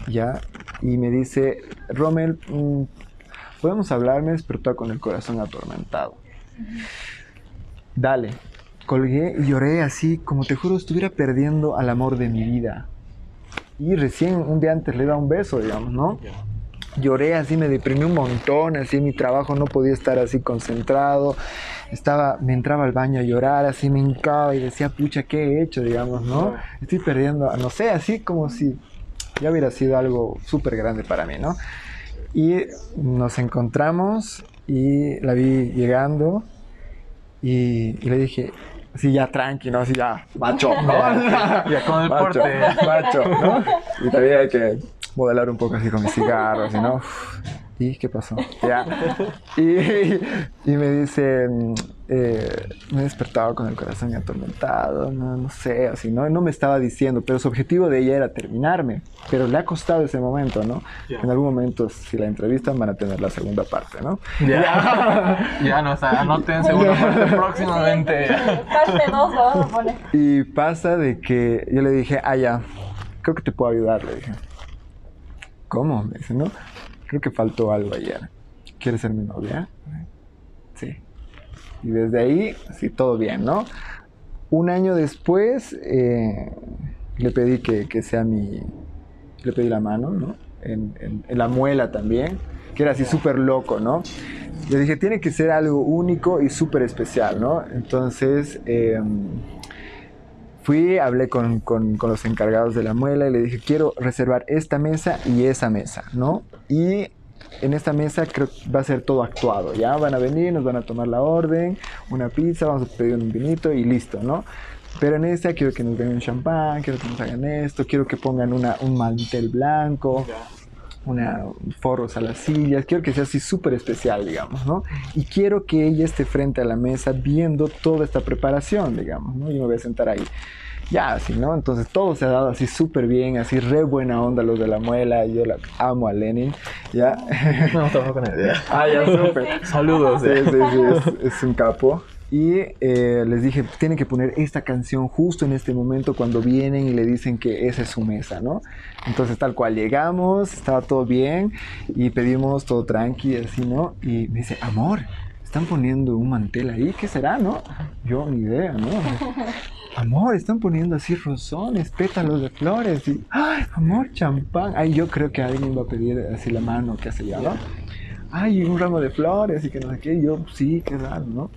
¿ya? Y me dice, Rommel, mm, podemos hablar, me despertó con el corazón atormentado. Dale, colgué y lloré así, como te juro, estuviera perdiendo al amor de mi vida. Y recién un día antes le da un beso, digamos, ¿no? Lloré así, me deprimí un montón, así mi trabajo no podía estar así concentrado estaba, me entraba al baño a llorar, así me hincaba y decía, pucha, ¿qué he hecho? Digamos, ¿no? Estoy perdiendo, no sé, así como si ya hubiera sido algo súper grande para mí, ¿no? Y nos encontramos y la vi llegando y, le dije, así ya tranqui, ¿no? Así ya, macho, ¿no?
ya con el porte.
Macho, ¿no? Y también hay que modelar un poco así con mis cigarros, ¿no? ¿Y qué pasó? Ya. Y, y, me dice, eh, me he despertado con el corazón atormentado, no, no sé, así, ¿no? No me estaba diciendo, pero su objetivo de ella era terminarme. Pero le ha costado ese momento, ¿no? En algún momento, si la entrevistan, van a tener la segunda parte, ¿no?
Ya, ya no, o sea, anoten segunda parte próximamente.
Parte 2 vamos a poner.
Y pasa de que yo le dije, ah, ya, creo que te puedo ayudar, le dije. ¿Cómo? Me dice, ¿no? Creo que faltó algo ayer. ¿Quieres ser mi novia? Sí. Y desde ahí, sí, todo bien, ¿no? Un año después, eh, le pedí que, sea mi... Le pedí la mano, ¿no? En, la muela también, que era así súper loco, ¿no? Le dije, tiene que ser algo único y súper especial, ¿no? Entonces, em, fui, hablé con, con, con, los encargados de la muela y le dije, quiero reservar esta mesa y esa mesa, ¿no? Y en esta mesa creo que va a ser todo actuado, ¿ya? Van a venir, nos van a tomar la orden, una pizza, vamos a pedir un vinito y listo, ¿no? Pero en esta quiero que nos den un champán, quiero que nos hagan esto, quiero que pongan una, un mantel blanco, una forros a las sillas, quiero que sea así súper especial, digamos, ¿no? Y quiero que ella esté frente a la mesa viendo toda esta preparación, digamos, ¿no? Yo me voy a sentar ahí. Ya, así, ¿no? Entonces todo se ha dado así súper bien, así re buena onda los de la muela, yo la amo a Lenin, ¿ya?
No, tampoco con idea.
ah, ya, súper.
Saludos.
Sí, sí, sí, es, es un capo. Y eh, les dije, tienen que poner esta canción justo en este momento cuando vienen y le dicen que esa es su mesa, ¿no? Entonces tal cual llegamos, estaba todo bien y pedimos todo tranqui, así, ¿no? Y me dice, amor, están poniendo un mantel ahí, ¿qué será, no? Yo ni idea, ¿no? Amor, están poniendo así rosones, pétalos de flores y, ay, amor, champán. Ay, yo creo que alguien va a pedir así la mano, qué hace ya, ¿no? Ay, un ramo de flores y que no sé qué. Yo, sí, qué raro, ¿no?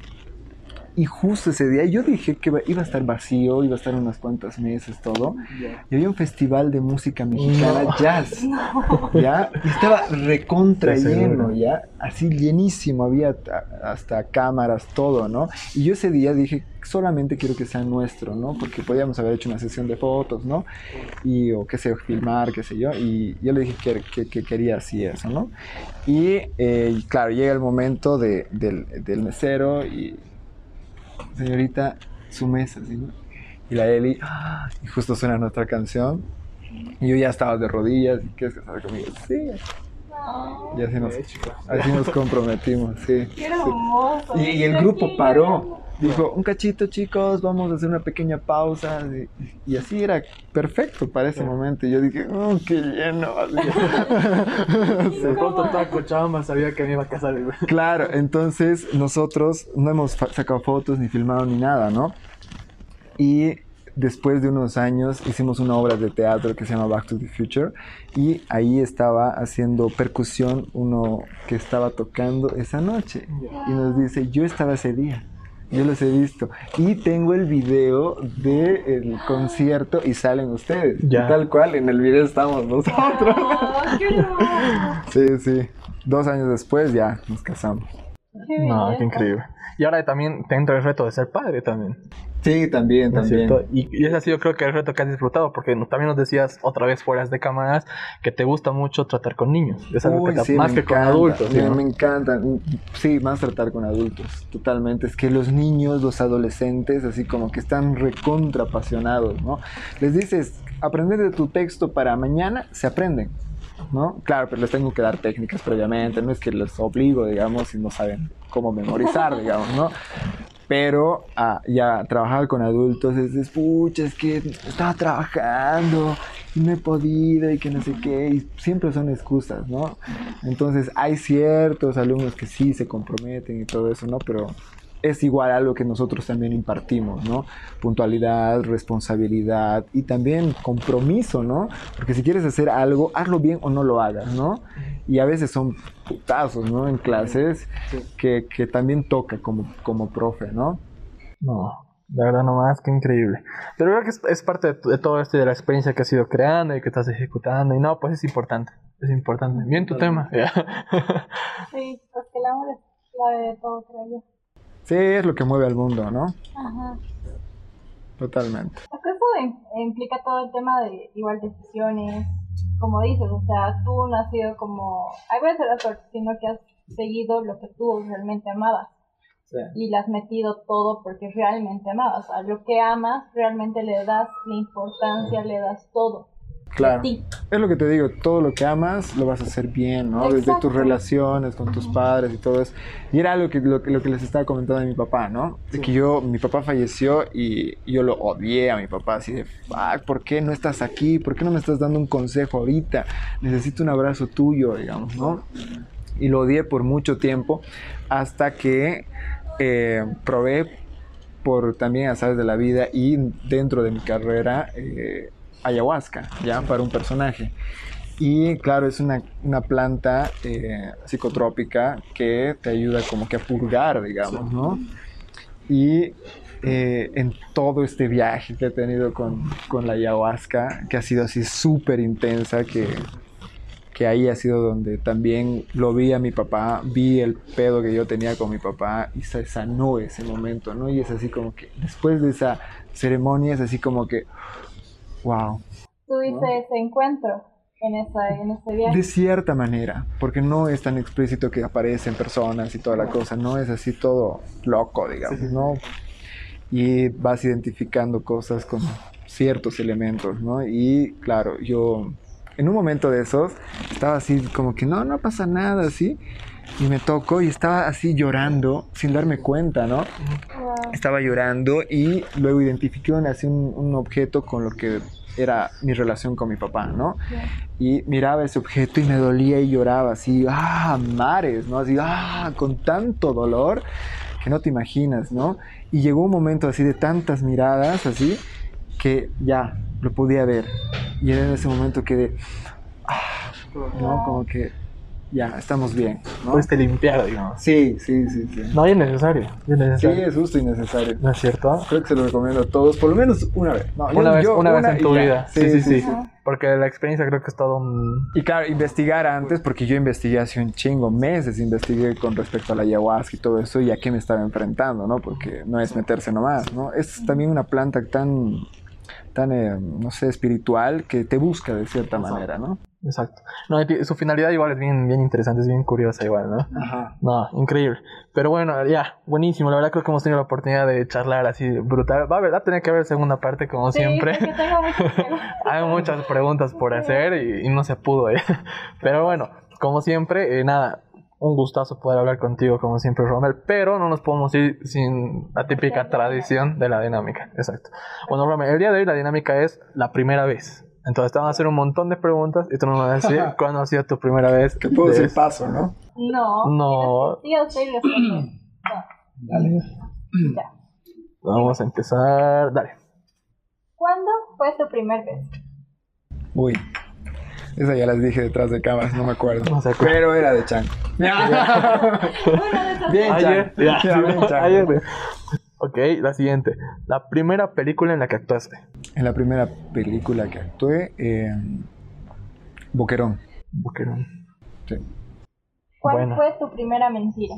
Y justo ese día yo dije que iba a estar vacío, iba a estar unas cuantas meses, todo. Y había un festival de música mexicana, jazz. ¿Ya? Y estaba recontra lleno, ¿ya? Así llenísimo, había hasta cámaras, todo, ¿no? Y yo ese día dije, solamente quiero que sea nuestro, ¿no? Porque podíamos haber hecho una sesión de fotos, ¿no? Y, o qué sé, filmar, qué sé yo. Y yo le dije que, que, quería así eso, ¿no? Y, eh, claro, llega el momento de, del, del mesero y señorita, su mesa, ¿sí? Y la Eli, ¡ah! y justo suena nuestra canción. Y yo ya estaba de rodillas, y ¿quieres casar conmigo? Sí. Y así nos, así nos comprometimos, sí.
Qué hermoso.
Y, y, el grupo paró. Dijo, un cachito chicos, vamos a hacer una pequeña pausa. Y, así era perfecto para ese momento. Y yo dije, oh, qué lleno.
De pronto toda chamba sabía que me iba a casar.
Claro, entonces nosotros no hemos sacado fotos, ni filmado, ni nada, ¿no? Y después de unos años hicimos una obra de teatro que se llama Back to the Future y ahí estaba haciendo percusión uno que estaba tocando esa noche y nos dice, yo estaba ese día. Yo los he visto. Y tengo el video del concierto y salen ustedes. Ya. tal cual, en el video estamos nosotros. sí, sí. Dos años después ya nos casamos.
no, qué increíble. Y ahora también te entra el reto de ser padre también.
Sí, también, también.
Y, y, ese ha sido creo que el reto que has disfrutado, porque también nos decías otra vez fuera de cámaras que te gusta mucho tratar con niños. Es algo que te, más que con adultos.
Me, me encanta, sí, más tratar con adultos, totalmente. Es que los niños, los adolescentes, así como que están recontra apasionados, ¿no? Les dices, aprender de tu texto para mañana, se aprenden. ¿No? Claro, pero les tengo que dar técnicas previamente, no es que les obligo, digamos, y no saben cómo memorizar, digamos, ¿no? Pero ah, ya trabajar con adultos es, pucha, es que estaba trabajando y no he podido y que no sé qué, y siempre son excusas, ¿no? Entonces hay ciertos alumnos que sí se comprometen y todo eso, ¿no? Pero es igual a lo que nosotros también impartimos, ¿no? Puntualidad, responsabilidad y también compromiso, ¿no? Porque si quieres hacer algo, hazlo bien o no lo hagas, ¿no? Y a veces son putazos, ¿no? En clases que, que, también toca como, como profe, ¿no?
No, la verdad nomás, qué increíble. Pero creo que es, es parte de, todo esto de la experiencia que has ido creando y que estás ejecutando y no, pues es importante, es importante. Bien tu tema.
sí, porque el amor es clave de todo, creo yo.
Sí, es lo que mueve al mundo, ¿no? Ajá. Totalmente.
Eso implica todo el tema de igual decisiones, como dices, o sea, tú no has sido como, hay veces la suerte, sino que has seguido lo que tú realmente amabas. Sí. Y le has metido todo porque realmente amabas. O sea, lo que amas, realmente le das la importancia, le das todo.
Claro. Es lo que te digo, todo lo que amas lo vas a hacer bien, ¿no? Desde tus relaciones con tus padres y todo eso. Y era algo que, lo, lo que les estaba comentando a mi papá, ¿no? De que yo, mi papá falleció y yo lo odié a mi papá, así de, ¿por qué no estás aquí? ¿Por qué no me estás dando un consejo ahorita? Necesito un abrazo tuyo, digamos, ¿no? Y lo odié por mucho tiempo hasta que eh, probé por también azares de la vida y dentro de mi carrera. Eh, ayahuasca, ya, para un personaje. Y claro, es una, una planta eh, psicotrópica que te ayuda como que a purgar, digamos, ¿no? Y eh, en todo este viaje que he tenido con, con la ayahuasca, que ha sido así súper intensa, que, que ahí ha sido donde también lo vi a mi papá, vi el pedo que yo tenía con mi papá y se sanó ese momento, ¿no? Y es así como que después de esa ceremonia es así como que Wow.
¿Tuviste ese encuentro en, esa, en ese viaje?
De cierta manera, porque no es tan explícito que aparecen personas y toda la cosa, no es así todo loco, digamos, ¿no? Y vas identificando cosas con ciertos elementos, ¿no? Y claro, yo en un momento de esos estaba así como que no, no pasa nada, así. Y me tocó y estaba así llorando sin darme cuenta, ¿no? Estaba llorando y luego identifiqué así un, un objeto con lo que era mi relación con mi papá, ¿no? Y miraba ese objeto y me dolía y lloraba así, ah, mares, ¿no? Así, ah, con tanto dolor que no te imaginas, ¿no? Y llegó un momento así de tantas miradas, así, que ya lo podía ver. Y era en ese momento que de, ah, ¿no? Como que ya, estamos bien.
¿no? Puedes limpiar, digamos.
Sí, sí, sí, sí.
No, es necesario, es necesario.
Sí, es justo y necesario.
¿No es cierto?
Creo que se lo recomiendo a todos, por lo menos una vez.
una vez, una, vez en tu vida. Sí sí, sí, Porque la experiencia creo que es todo un...
Y claro, investigar antes, porque yo investigué hace un chingo, meses investigué con respecto a la ayahuasca y todo eso, y a qué me estaba enfrentando, ¿no? Porque no es meterse nomás, ¿no? Es también una planta tan tan, eh, no sé, espiritual que te busca de cierta manera, ¿no?
Exacto. No, su finalidad igual es bien, bien interesante, es bien curiosa igual, ¿no? Ajá. No, increíble. Pero bueno, ya, buenísimo. La verdad creo que hemos tenido la oportunidad de charlar así brutal. Va a verdad tener que haber segunda parte como
sí,
siempre.
Tengo
Hay muchas preguntas por hacer y, no se pudo, ¿eh? Pero bueno, como siempre, eh, nada, un gustazo poder hablar contigo como siempre, Romel, pero no nos podemos ir sin la típica tradición de la dinámica. Exacto. Bueno, Romel, el día de hoy la dinámica es la primera vez. Entonces te van a hacer un montón de preguntas y tú nos vas a decir cuándo ha sido tu primera vez.
Que puedo decir paso,
¿no? No.
No.
Sí,
Dale. Ya. Vamos a empezar. Dale.
¿Cuándo fue tu primer vez?
Uy. Esa ya las dije detrás de cámaras, no me acuerdo. No Pero era de chango. bien,
Ayer, ya, Ayer. Ok, la siguiente. La primera película en la que actuaste.
En la primera película que actué, eh, Boquerón.
Boquerón.
Sí.
¿Cuál fue tu primera mentira?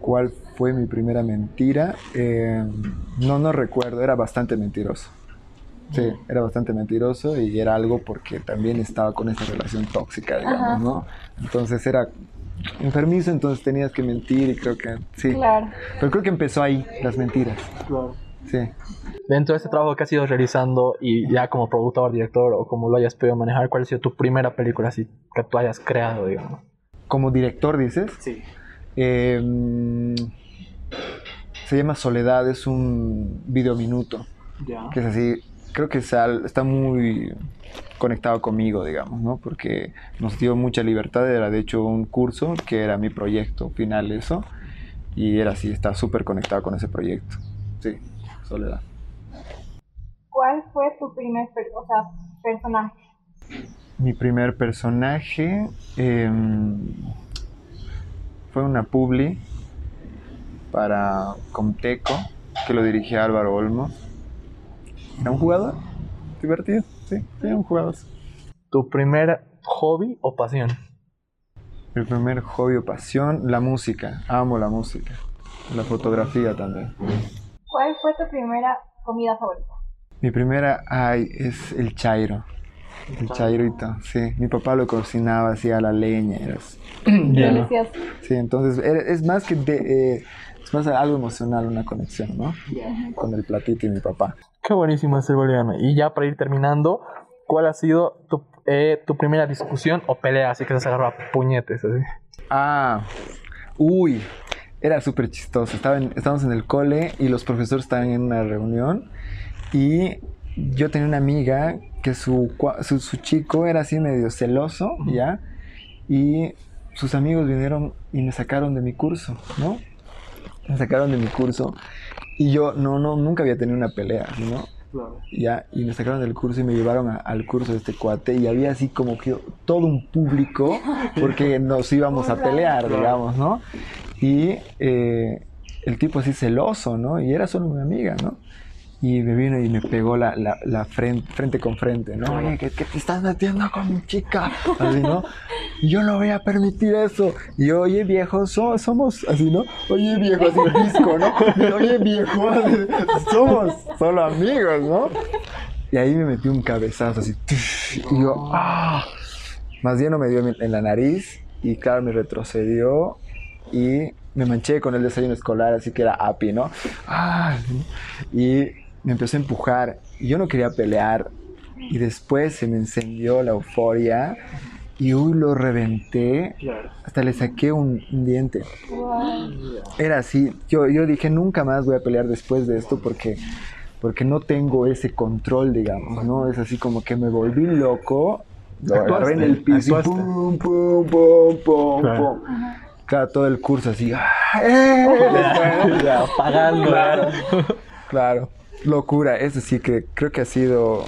¿Cuál fue mi primera mentira? Eh, no, no recuerdo, era bastante mentiroso. Sí, era bastante mentiroso y era algo porque también estaba con esa relación tóxica, digamos, ¿no? Entonces era enfermizo, entonces tenías que mentir y creo que sí.
Claro.
Pero creo que empezó ahí, las mentiras.
Claro.
Sí.
Dentro de este trabajo que has ido realizando y ya como productor, director o como lo hayas podido manejar, ¿cuál ha sido tu primera película así que tú hayas creado, digamos?
Como director, dices?
Sí.
Em, se llama Soledad, es un video minuto.
Ya.
Que es así, creo que está muy conectado conmigo, digamos, ¿no? Porque nos dio mucha libertad, era de hecho un curso que era mi proyecto final eso, y era así, está súper conectado con ese proyecto. Sí, Soledad.
¿Cuál fue tu primer o sea, personaje?
Mi primer personaje em, fue una publi para Comteco, que lo dirigía Álvaro Olmo era un jugador divertido, sí, sí, un jugador.
¿Tu primer hobby o pasión?
Mi primer hobby o pasión, la música. Amo la música. La fotografía también.
¿Cuál fue tu primera comida favorita?
Mi primera, ay, es el chairo. El chairito, sí. Mi papá lo cocinaba así a la leña. Era
Delicioso.
Sí, entonces es más que de, eh, es más algo emocional, una conexión, ¿no? Con el platito y mi papá.
Qué buenísimo ese boliviano. Y ya para ir terminando, ¿cuál ha sido tu, eh, tu primera discusión o pelea? Así que se agarró a puñetes, así.
Ah, uy, era súper chistoso. Estaba estábamos en el cole y los profesores estaban en una reunión y yo tenía una amiga que su, su, chico era así medio celoso, ¿ya? Y sus amigos vinieron y me sacaron de mi curso, ¿no? Me sacaron de mi curso y yo no, no, nunca había tenido una pelea, ¿no? Ya, y me sacaron del curso y me llevaron al curso de este cuate y había así como que todo un público porque nos íbamos a pelear, digamos, ¿no? Y eh, el tipo así celoso, ¿no? Y era solo una amiga, ¿no? Y me vino y me pegó la, la, frente, frente con frente, ¿no? Oye, ¿qué, te estás metiendo con mi chica? Así, ¿no? Yo no voy a permitir eso. Y oye, viejo, somos, así, ¿no? Oye, viejo, así disco, ¿no? oye, viejo, somos solo amigos, ¿no? Y ahí me metí un cabezazo así. Y yo, ¡ah! Más bien no me dio en la nariz y claro, me retrocedió y me manché con el desayuno escolar, así que era API, ¿no? ¡Ah! Y me empezó a empujar y yo no quería pelear y después se me encendió la euforia y uy, lo reventé, hasta le saqué un, diente. Era así, yo, yo dije, nunca más voy a pelear después de esto porque, porque no tengo ese control, digamos, ¿no? Es así como que me volví loco, lo agarré en el piso, pum, pum, pum, pum, pum. Claro, todo el curso así, ¡eh! apagando. Claro, claro, locura, eso sí que creo que ha sido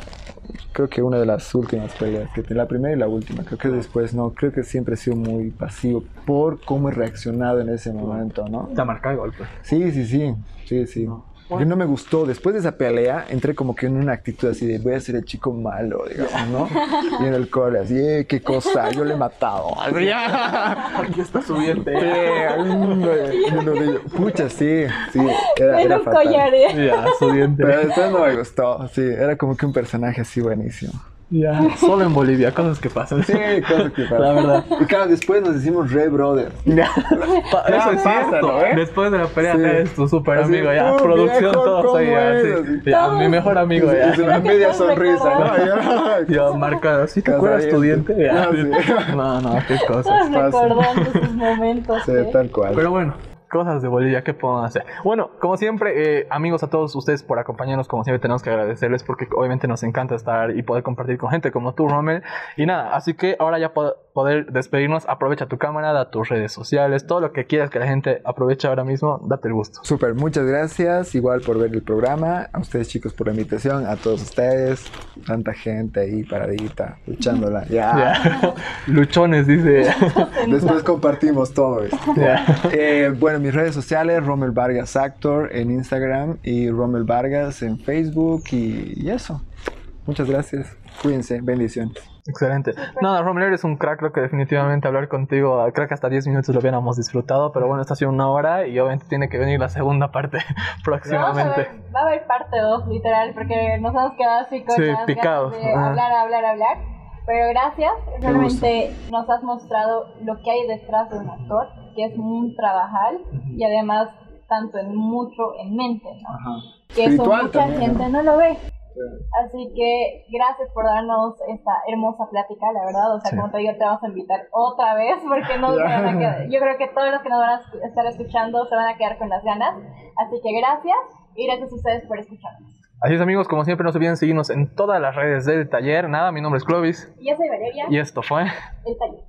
creo que una de las últimas peleas, que la primera y la última, creo que después no, creo que siempre he sido muy pasivo por cómo he reaccionado en ese momento, ¿no?
Te ha marcado el golpe.
Sí, sí, sí, sí, sí. Porque no me gustó. Después de esa pelea, entré como que en una actitud así de voy a ser el chico malo, digamos, ¿no? Y en el cole, así, eh, qué cosa, yo le he matado.
Aquí está su diente.
Sí, pucha, sí, sí. Era, era fatal.
Ya, su diente.
Pero después no me gustó, sí. Era como que un personaje así buenísimo.
Ya, solo en Bolivia, cosas que pasan.
Sí, cosas que pasan.
La verdad.
Y claro, después nos decimos Red Brother.
Ya. Eso es cierto. ¿eh? Después de la pelea sí. eres tu super amigo, ya. producción, todos ahí, ya. ya mi mejor amigo, ya.
Es una media sonrisa, ¿no?
Ya, ya marcado. ¿Sí te acuerdas tu diente? Ya. No, no, qué cosas.
Recordando esos momentos.
Sí, tal cual.
Pero bueno cosas de Bolivia, ¿qué podemos hacer? Bueno, como siempre, eh, amigos, a todos ustedes por acompañarnos, como siempre tenemos que agradecerles porque obviamente nos encanta estar y poder compartir con gente como tú, Rommel. Y nada, así que ahora ya poder despedirnos, aprovecha tu cámara, da tus redes sociales, todo lo que quieras que la gente aproveche ahora mismo, date el gusto.
Súper, muchas gracias, igual por ver el programa, a ustedes chicos por la invitación, a todos ustedes, tanta gente ahí paradita, luchándola, ya.
Luchones, dice.
Después compartimos todo esto. Eh, bueno, mis redes sociales, Rommel Vargas Actor en Instagram y Rommel Vargas en Facebook y, eso. Muchas gracias. Cuídense. Bendiciones.
Excelente. Nada, Rommel, eres un crack. Creo que definitivamente hablar contigo, creo que hasta 10 minutos lo hubiéramos disfrutado. Pero bueno, esta ha sido una hora y obviamente tiene que venir la segunda parte próximamente.
va a haber parte 2, literal, porque nos hemos quedado así con
sí, picados.
hablar, hablar, hablar. Pero gracias, realmente nos has mostrado lo que hay detrás de un actor que es un trabajal y además tanto en mucho en mente, ¿no? Que eso mucha gente ¿no? lo ve. Así que gracias por darnos esta hermosa plática, la verdad. O sea, como te digo, te vamos a invitar otra vez porque no yo creo que todos los que nos van a estar escuchando se van a quedar con las ganas. Así que gracias y gracias a ustedes por escucharnos.
Así es amigos, como siempre no se olviden seguirnos en todas las redes del taller. Nada, mi nombre es Clovis.
Y yo soy Valeria.
Y esto fue...
El taller.